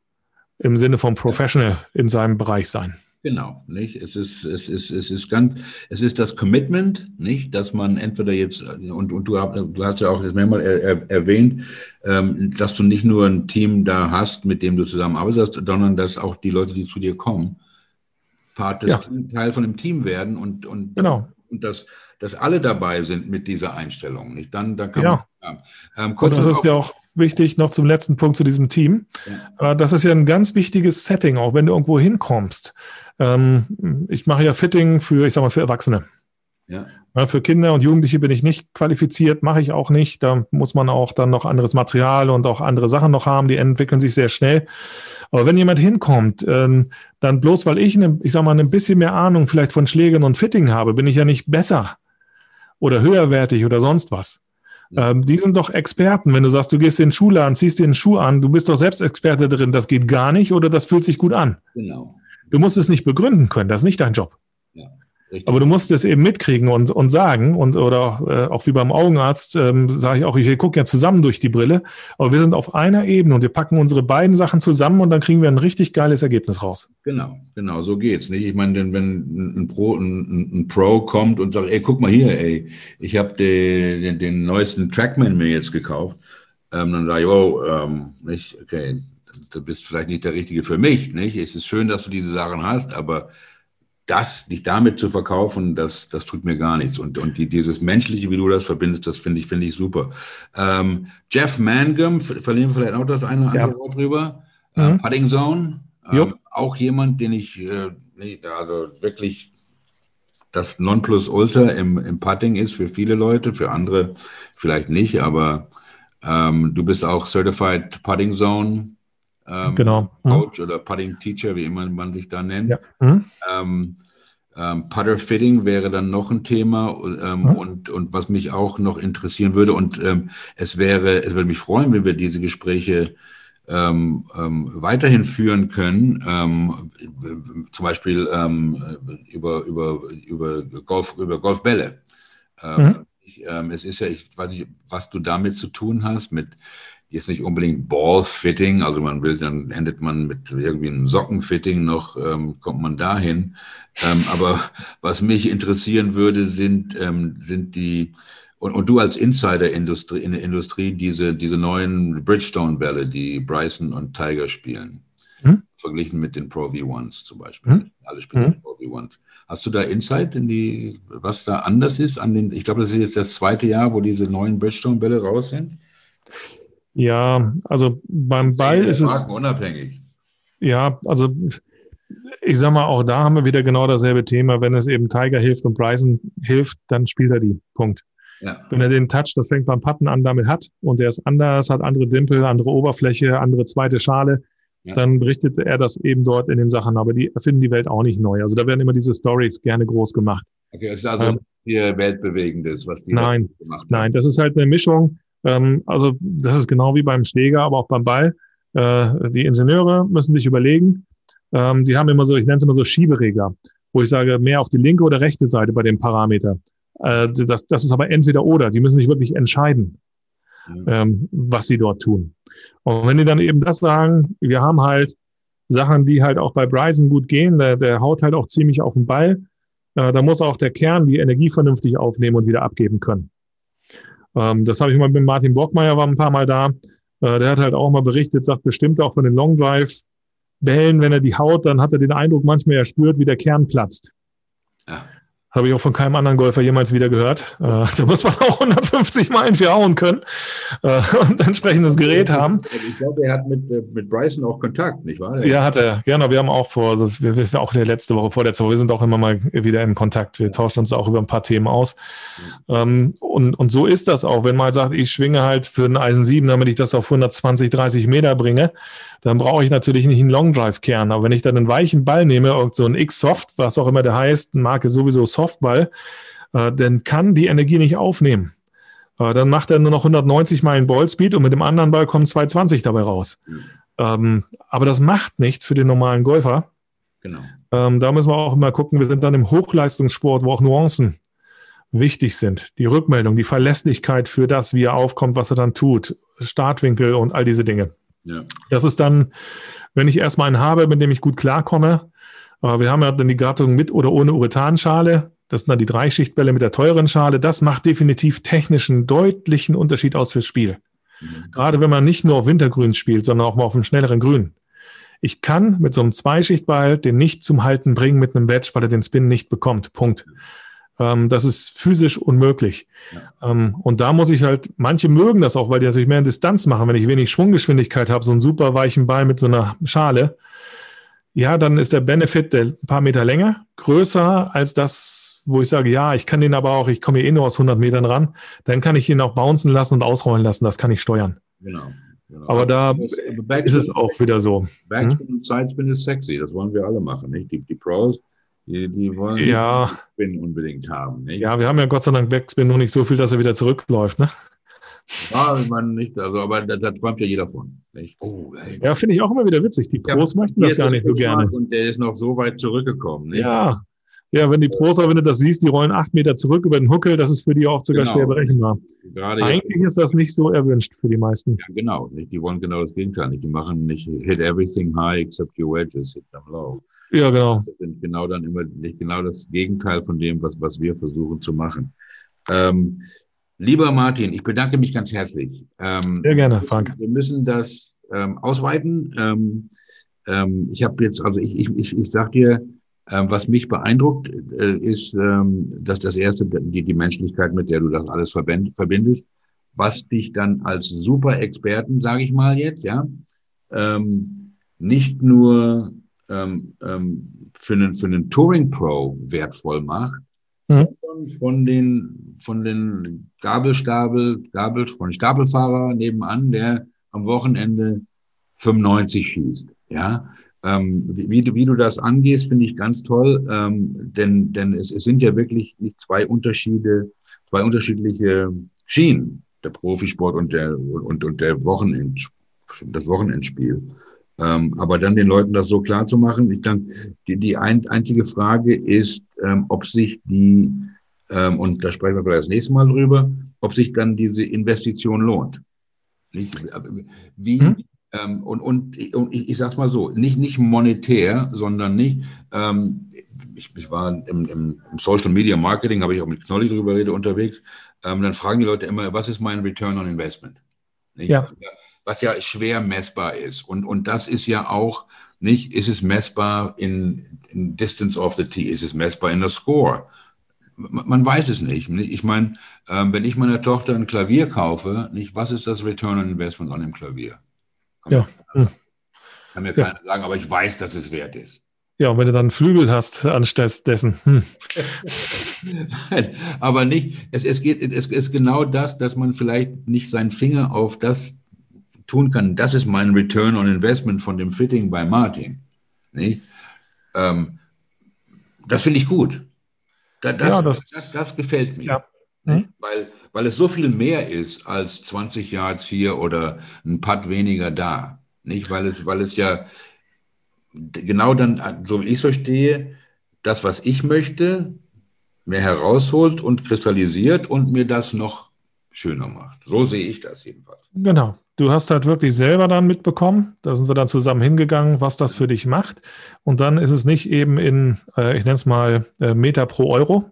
im Sinne von Professional in seinem Bereich sein. Genau, nicht? Es ist, es ist, es ist ganz, es ist das Commitment, nicht, dass man entweder jetzt, und, und du, du hast ja auch jetzt mehrmals er, er, erwähnt, ähm, dass du nicht nur ein Team da hast, mit dem du zusammenarbeitest, sondern dass auch die Leute, die zu dir kommen, Part des ja. Teil von dem Team werden und, und, genau. und das, dass alle dabei sind mit dieser Einstellung. Nicht? Dann, dann kann ja. man. Ähm, Und das ist ja auch wichtig, noch zum letzten Punkt zu diesem Team. Ja. Äh, das ist ja ein ganz wichtiges Setting, auch wenn du irgendwo hinkommst. Ähm, ich mache ja Fitting für, ich sag mal, für Erwachsene. Ja. Für Kinder und Jugendliche bin ich nicht qualifiziert, mache ich auch nicht. Da muss man auch dann noch anderes Material und auch andere Sachen noch haben, die entwickeln sich sehr schnell. Aber wenn jemand hinkommt, ähm, dann bloß weil ich, eine, ich sag mal, ein bisschen mehr Ahnung vielleicht von Schlägen und Fitting habe, bin ich ja nicht besser oder höherwertig oder sonst was. Ähm, die sind doch Experten. Wenn du sagst, du gehst in den Schuhladen, ziehst dir einen Schuh an, du bist doch selbst Experte drin, das geht gar nicht oder das fühlt sich gut an. Genau. Du musst es nicht begründen können, das ist nicht dein Job. Richtig. Aber du musst es eben mitkriegen und, und sagen und oder äh, auch wie beim Augenarzt ähm, sage ich auch, ich gucke ja zusammen durch die Brille, aber wir sind auf einer Ebene und wir packen unsere beiden Sachen zusammen und dann kriegen wir ein richtig geiles Ergebnis raus. Genau, genau, so geht's. Nicht? Ich meine, wenn ein Pro, ein, ein, Pro kommt und sagt, ey, guck mal hier, ey, ich habe den, den, den, neuesten Trackman mir jetzt gekauft, ähm, dann sage ich, oh, ähm, nicht, okay, du bist vielleicht nicht der Richtige für mich, nicht? Es ist schön, dass du diese Sachen hast, aber das, dich damit zu verkaufen, das, das tut mir gar nichts. Und, und die, dieses Menschliche, wie du das verbindest, das finde ich, finde ich super. Ähm, Jeff Mangum, verlieren wir vielleicht auch das eine oder andere Wort drüber. Mhm. Äh, Putting Zone, ähm, auch jemand, den ich, äh, also wirklich das Nonplusultra im, im Putting ist für viele Leute, für andere vielleicht nicht, aber ähm, du bist auch Certified Putting Zone ähm, genau. Mhm. Coach mhm. oder Putting Teacher, wie immer man sich da nennt. Ja. Mhm. Ähm, ähm, Putter Fitting wäre dann noch ein Thema ähm, mhm. und, und was mich auch noch interessieren würde und ähm, es wäre, es würde mich freuen, wenn wir diese Gespräche ähm, ähm, weiterhin führen können, zum Beispiel über, über, über, Golf, über Golfbälle. Mhm. Ich, es ist ja, ich weiß nicht, was du damit zu tun hast, mit jetzt nicht unbedingt Ball-Fitting, also man will, dann endet man mit irgendwie einem Sockenfitting noch, ähm, kommt man dahin. Ähm, aber was mich interessieren würde, sind, ähm, sind die, und, und du als Insider Industrie, in der Industrie, diese, diese neuen Bridgestone-Bälle, die Bryson und Tiger spielen, hm? verglichen mit den Pro V1s zum Beispiel. Hm? Alle spielen hm? Pro V1s. Hast du da Insight in die, was da anders ist an den, ich glaube, das ist jetzt das zweite Jahr, wo diese neuen Bridgestone-Bälle raus sind? Ja, also beim Ball ist es. unabhängig. Ja, also ich sag mal, auch da haben wir wieder genau dasselbe Thema. Wenn es eben Tiger hilft und Bryson hilft, dann spielt er die. Punkt. Ja. Wenn er den Touch, das fängt beim Patten an, damit hat und der ist anders, hat andere Dimpel, andere Oberfläche, andere zweite Schale, ja. dann berichtet er das eben dort in den Sachen. Aber die erfinden die Welt auch nicht neu. Also da werden immer diese Stories gerne groß gemacht. Okay, es ist also ähm, hier weltbewegendes, was die nein, gemacht haben. Nein, das ist halt eine Mischung. Ähm, also das ist genau wie beim Schläger, aber auch beim Ball. Äh, die Ingenieure müssen sich überlegen, ähm, die haben immer so, ich nenne es immer so Schieberegler, wo ich sage, mehr auf die linke oder rechte Seite bei dem Parameter. Äh, das, das ist aber entweder oder. Die müssen sich wirklich entscheiden, mhm. ähm, was sie dort tun. Und wenn die dann eben das sagen, wir haben halt Sachen, die halt auch bei Bryson gut gehen, der, der haut halt auch ziemlich auf den Ball, äh, da muss auch der Kern die Energie vernünftig aufnehmen und wieder abgeben können. Ähm, das habe ich mal mit Martin Bockmeier, war ein paar Mal da. Äh, der hat halt auch mal berichtet, sagt bestimmt auch von den Long Drive Bällen, wenn er die haut, dann hat er den Eindruck, manchmal er spürt, wie der Kern platzt. Ja. Habe ich auch von keinem anderen Golfer jemals wieder gehört. Äh, da muss man auch 150 Meilen für hauen können äh, und entsprechendes Gerät haben. Also ich glaube, er hat mit, äh, mit Bryson auch Kontakt, nicht wahr? Ja, hat er. Genau, wir haben auch vor, also wir, wir auch der letzte Woche, vorletzte Woche, wir sind auch immer mal wieder in Kontakt. Wir tauschen uns auch über ein paar Themen aus. Ähm, und, und so ist das auch. Wenn man sagt, ich schwinge halt für einen Eisen 7, damit ich das auf 120, 30 Meter bringe, dann brauche ich natürlich nicht einen Long Drive Kern. Aber wenn ich dann einen weichen Ball nehme, irgend so ein X-Soft, was auch immer der heißt, Marke sowieso Softball, äh, dann kann die Energie nicht aufnehmen. Äh, dann macht er nur noch 190 Meilen Ballspeed und mit dem anderen Ball kommen 220 dabei raus. Mhm. Ähm, aber das macht nichts für den normalen Golfer. Genau. Ähm, da müssen wir auch immer gucken, wir sind dann im Hochleistungssport, wo auch Nuancen wichtig sind. Die Rückmeldung, die Verlässlichkeit für das, wie er aufkommt, was er dann tut, Startwinkel und all diese Dinge. Ja. Das ist dann, wenn ich erstmal einen habe, mit dem ich gut klarkomme. Aber wir haben ja dann die Gattung mit oder ohne Urethanschale. Das sind dann die Dreischichtbälle mit der teuren Schale. Das macht definitiv technischen deutlichen Unterschied aus fürs Spiel. Mhm. Gerade wenn man nicht nur auf Wintergrün spielt, sondern auch mal auf einem schnelleren Grün. Ich kann mit so einem Zweischichtball den nicht zum Halten bringen mit einem Wedge, weil er den Spin nicht bekommt. Punkt. Ähm, das ist physisch unmöglich. Ja. Ähm, und da muss ich halt, manche mögen das auch, weil die natürlich mehr in Distanz machen. Wenn ich wenig Schwunggeschwindigkeit habe, so einen super weichen Ball mit so einer Schale, ja, dann ist der Benefit der ein paar Meter länger, größer als das, wo ich sage, ja, ich kann den aber auch, ich komme hier eh nur aus 100 Metern ran, dann kann ich ihn auch bouncen lassen und ausrollen lassen, das kann ich steuern. Genau. genau. Aber da ist es auch wieder so. Backspin hm? und Sidespin ist sexy, das wollen wir alle machen, nicht? Die, die Pros, die, die wollen ja. Backspin unbedingt haben. Nicht? Ja, wir haben ja Gott sei Dank Backspin nur nicht so viel, dass er wieder zurückläuft. Ne? Ja, ich meine nicht, also, aber da, da träumt ja jeder von. Nicht? Oh, ja, finde ich auch immer wieder witzig. Die Pros ja, möchten das gar nicht so gerne. Und der ist noch so weit zurückgekommen. Nicht? Ja. Ja, wenn die Pros, wenn du das siehst, die rollen acht Meter zurück über den Huckel, das ist für die auch sogar genau. schwer berechenbar. Gerade Eigentlich jetzt, ist das nicht so erwünscht für die meisten. Ja, genau. Die wollen genau das Gegenteil. Die machen nicht hit everything high except your wedges, hit them low. Ja, genau. Das sind genau dann immer nicht genau das Gegenteil von dem, was, was wir versuchen zu machen. Ähm, lieber Martin, ich bedanke mich ganz herzlich. Ähm, Sehr gerne, Frank. Wir müssen das ähm, ausweiten. Ähm, ähm, ich habe jetzt, also ich, ich, ich, ich sag dir, ähm, was mich beeindruckt, äh, ist, dass das erste, die, die Menschlichkeit, mit der du das alles verbindest, was dich dann als super Experten, sage ich mal jetzt, ja, nicht nur ähm, ähm, für einen, für einen Touring Pro wertvoll macht, mhm. von den, von den Gabelstapel, Gabel, von Stapelfahrer nebenan, der am Wochenende 95 schießt. Ja, ähm, wie, du, wie du das angehst, finde ich ganz toll, ähm, denn, denn es, es sind ja wirklich nicht zwei Unterschiede, zwei unterschiedliche Schienen, der Profisport und der, und, und der Wochenend, das Wochenendspiel. Ähm, aber dann den Leuten das so klar zu machen, ich dann, die, die ein, einzige Frage ist, ähm, ob sich die, ähm, und da sprechen wir vielleicht das nächste Mal drüber, ob sich dann diese Investition lohnt. Nicht, wie, hm? ähm, und, und, und ich, ich sage es mal so, nicht, nicht monetär, sondern nicht, ähm, ich, ich war im, im, Social Media Marketing, habe ich auch mit Knolli drüber rede, unterwegs, ähm, dann fragen die Leute immer, was ist mein Return on Investment? Nicht? Ja was ja schwer messbar ist. Und, und das ist ja auch nicht, ist es messbar in, in Distance of the Tee, ist es messbar in der Score? Man, weiß es nicht. Ich meine, ähm, wenn ich meiner Tochter ein Klavier kaufe, nicht, was ist das Return on Investment an dem Klavier? Kann ja. Mir, kann mir keiner sagen, aber ich weiß, dass es wert ist. Ja, und wenn du dann Flügel hast anstatt dessen. Hm. aber nicht, es, es geht, es ist genau das, dass man vielleicht nicht seinen Finger auf das tun kann, das ist mein Return on Investment von dem Fitting bei Martin. Ähm, das finde ich gut. Das, ja, das, das, das, gefällt mir. Ja. Hm? Weil, weil es so viel mehr ist als 20 Yards hier oder ein Putt weniger da. Nicht? Weil, es, weil es ja genau dann, so wie ich so stehe, das, was ich möchte, mehr herausholt und kristallisiert und mir das noch schöner macht. So sehe ich das jedenfalls. Genau. Du hast halt wirklich selber dann mitbekommen, da sind wir dann zusammen hingegangen, was das für dich macht. Und dann ist es nicht eben in, äh, ich nenne es mal, äh, Meter pro Euro,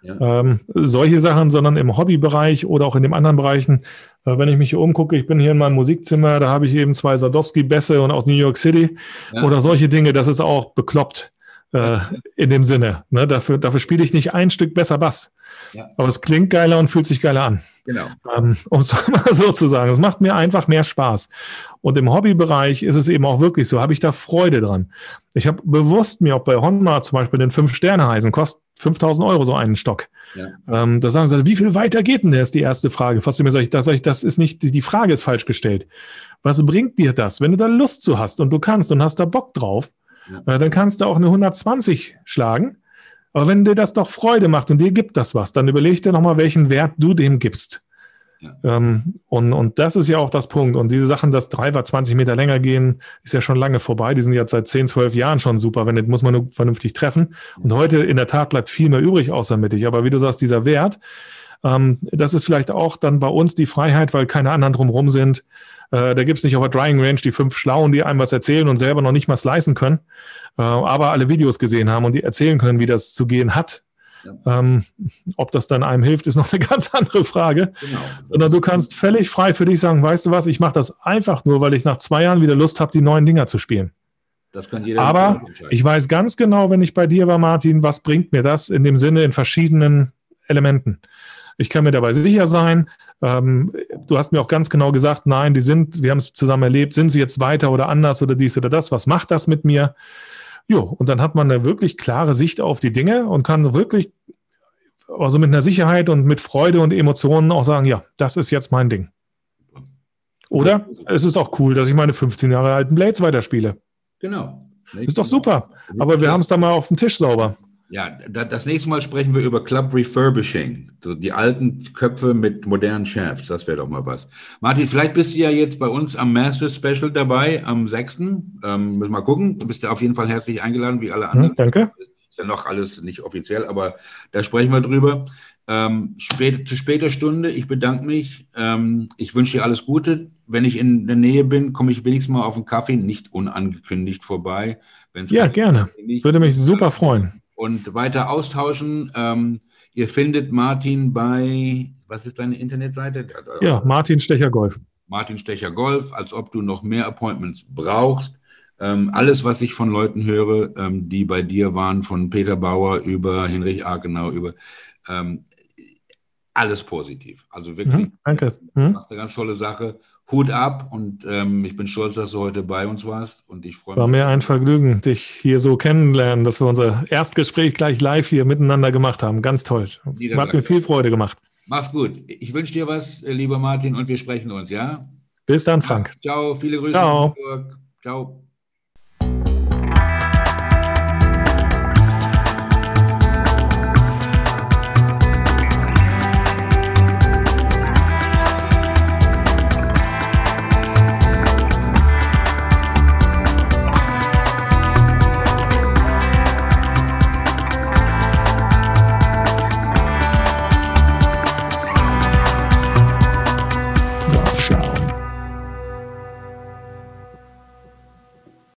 ja. ähm, solche Sachen, sondern im Hobbybereich oder auch in den anderen Bereichen. Äh, wenn ich mich hier umgucke, ich bin hier in meinem Musikzimmer, da habe ich eben zwei Sadowski-Bässe und aus New York City ja. oder solche Dinge, das ist auch bekloppt äh, in dem Sinne. Ne? Dafür, dafür spiele ich nicht ein Stück besser Bass. Ja. Aber es klingt geiler und fühlt sich geiler an. Genau. Ähm, um es mal so zu sagen. Es macht mir einfach mehr Spaß. Und im Hobbybereich ist es eben auch wirklich so, habe ich da Freude dran. Ich habe bewusst mir auch bei Honma zum Beispiel den Fünf-Sterne-Heisen, kostet 5000 Euro so einen Stock. Ja. Ähm, da sagen sie, wie viel weiter geht denn der, ist die erste Frage. Fast immer sage ich, das, sag ich, das ist nicht, die Frage ist falsch gestellt. Was bringt dir das, wenn du da Lust zu hast und du kannst und hast da Bock drauf, ja. äh, dann kannst du auch eine 120 schlagen aber wenn dir das doch Freude macht und dir gibt das was, dann überleg dir nochmal, welchen Wert du dem gibst. Ja. Ähm, und, und das ist ja auch das Punkt. Und diese Sachen, dass Driver 20 Meter länger gehen, ist ja schon lange vorbei. Die sind jetzt seit 10, 12 Jahren schon super. Wenn nicht, muss man nur vernünftig treffen. Und heute in der Tat bleibt viel mehr übrig außer mittig. Aber wie du sagst, dieser Wert, ähm, das ist vielleicht auch dann bei uns die Freiheit, weil keine anderen drumherum sind. Äh, da gibt es nicht auf der Drying Range die fünf Schlauen, die einem was erzählen und selber noch nicht mal slicen können, äh, aber alle Videos gesehen haben und die erzählen können, wie das zu gehen hat. Ja. Ähm, ob das dann einem hilft, ist noch eine ganz andere Frage. Genau. Sondern du kannst völlig frei für dich sagen, weißt du was, ich mache das einfach nur, weil ich nach zwei Jahren wieder Lust habe, die neuen Dinger zu spielen. Aber ich weiß ganz genau, wenn ich bei dir war, Martin, was bringt mir das in dem Sinne in verschiedenen Elementen. Ich kann mir dabei sicher sein, ähm, du hast mir auch ganz genau gesagt, nein, die sind, wir haben es zusammen erlebt, sind sie jetzt weiter oder anders oder dies oder das, was macht das mit mir? Jo, und dann hat man eine wirklich klare Sicht auf die Dinge und kann wirklich, also mit einer Sicherheit und mit Freude und Emotionen auch sagen, ja, das ist jetzt mein Ding. Oder es ist auch cool, dass ich meine 15 Jahre alten Blades weiterspiele. Genau. Ist doch super. Aber wir haben es da mal auf dem Tisch sauber. Ja, das nächste Mal sprechen wir über Club Refurbishing. So die alten Köpfe mit modernen Shafts. Das wäre doch mal was. Martin, vielleicht bist du ja jetzt bei uns am Master Special dabei am 6. Ähm, müssen wir mal gucken. Du bist ja auf jeden Fall herzlich eingeladen, wie alle anderen. Ja, danke. Ist ja noch alles nicht offiziell, aber da sprechen wir drüber. Ähm, spät, zu später Stunde, ich bedanke mich. Ähm, ich wünsche dir alles Gute. Wenn ich in der Nähe bin, komme ich wenigstens mal auf einen Kaffee, nicht unangekündigt vorbei. ja, gerne. Würde mich super freuen und weiter austauschen. Ähm, ihr findet Martin bei, was ist deine Internetseite? Ja, Martin Stecher Golf. Martin Stecher Golf, als ob du noch mehr Appointments brauchst. Ähm, alles, was ich von Leuten höre, ähm, die bei dir waren, von Peter Bauer über Hinrich Arkenau, über ähm, alles positiv. Also wirklich. Mhm, danke. Mhm. Macht eine ganz tolle Sache. Hut ab und ähm, ich bin stolz, dass du heute bei uns warst und ich freue mich. War mir ein Vergnügen, dich hier so kennenlernen, dass wir unser Erstgespräch gleich live hier miteinander gemacht haben. Ganz toll. Hat mir viel Freude gemacht. Mach's gut. Ich wünsche dir was, lieber Martin, und wir sprechen uns, ja? Bis dann, Frank. Ciao, viele Grüße. Ciao. Ciao.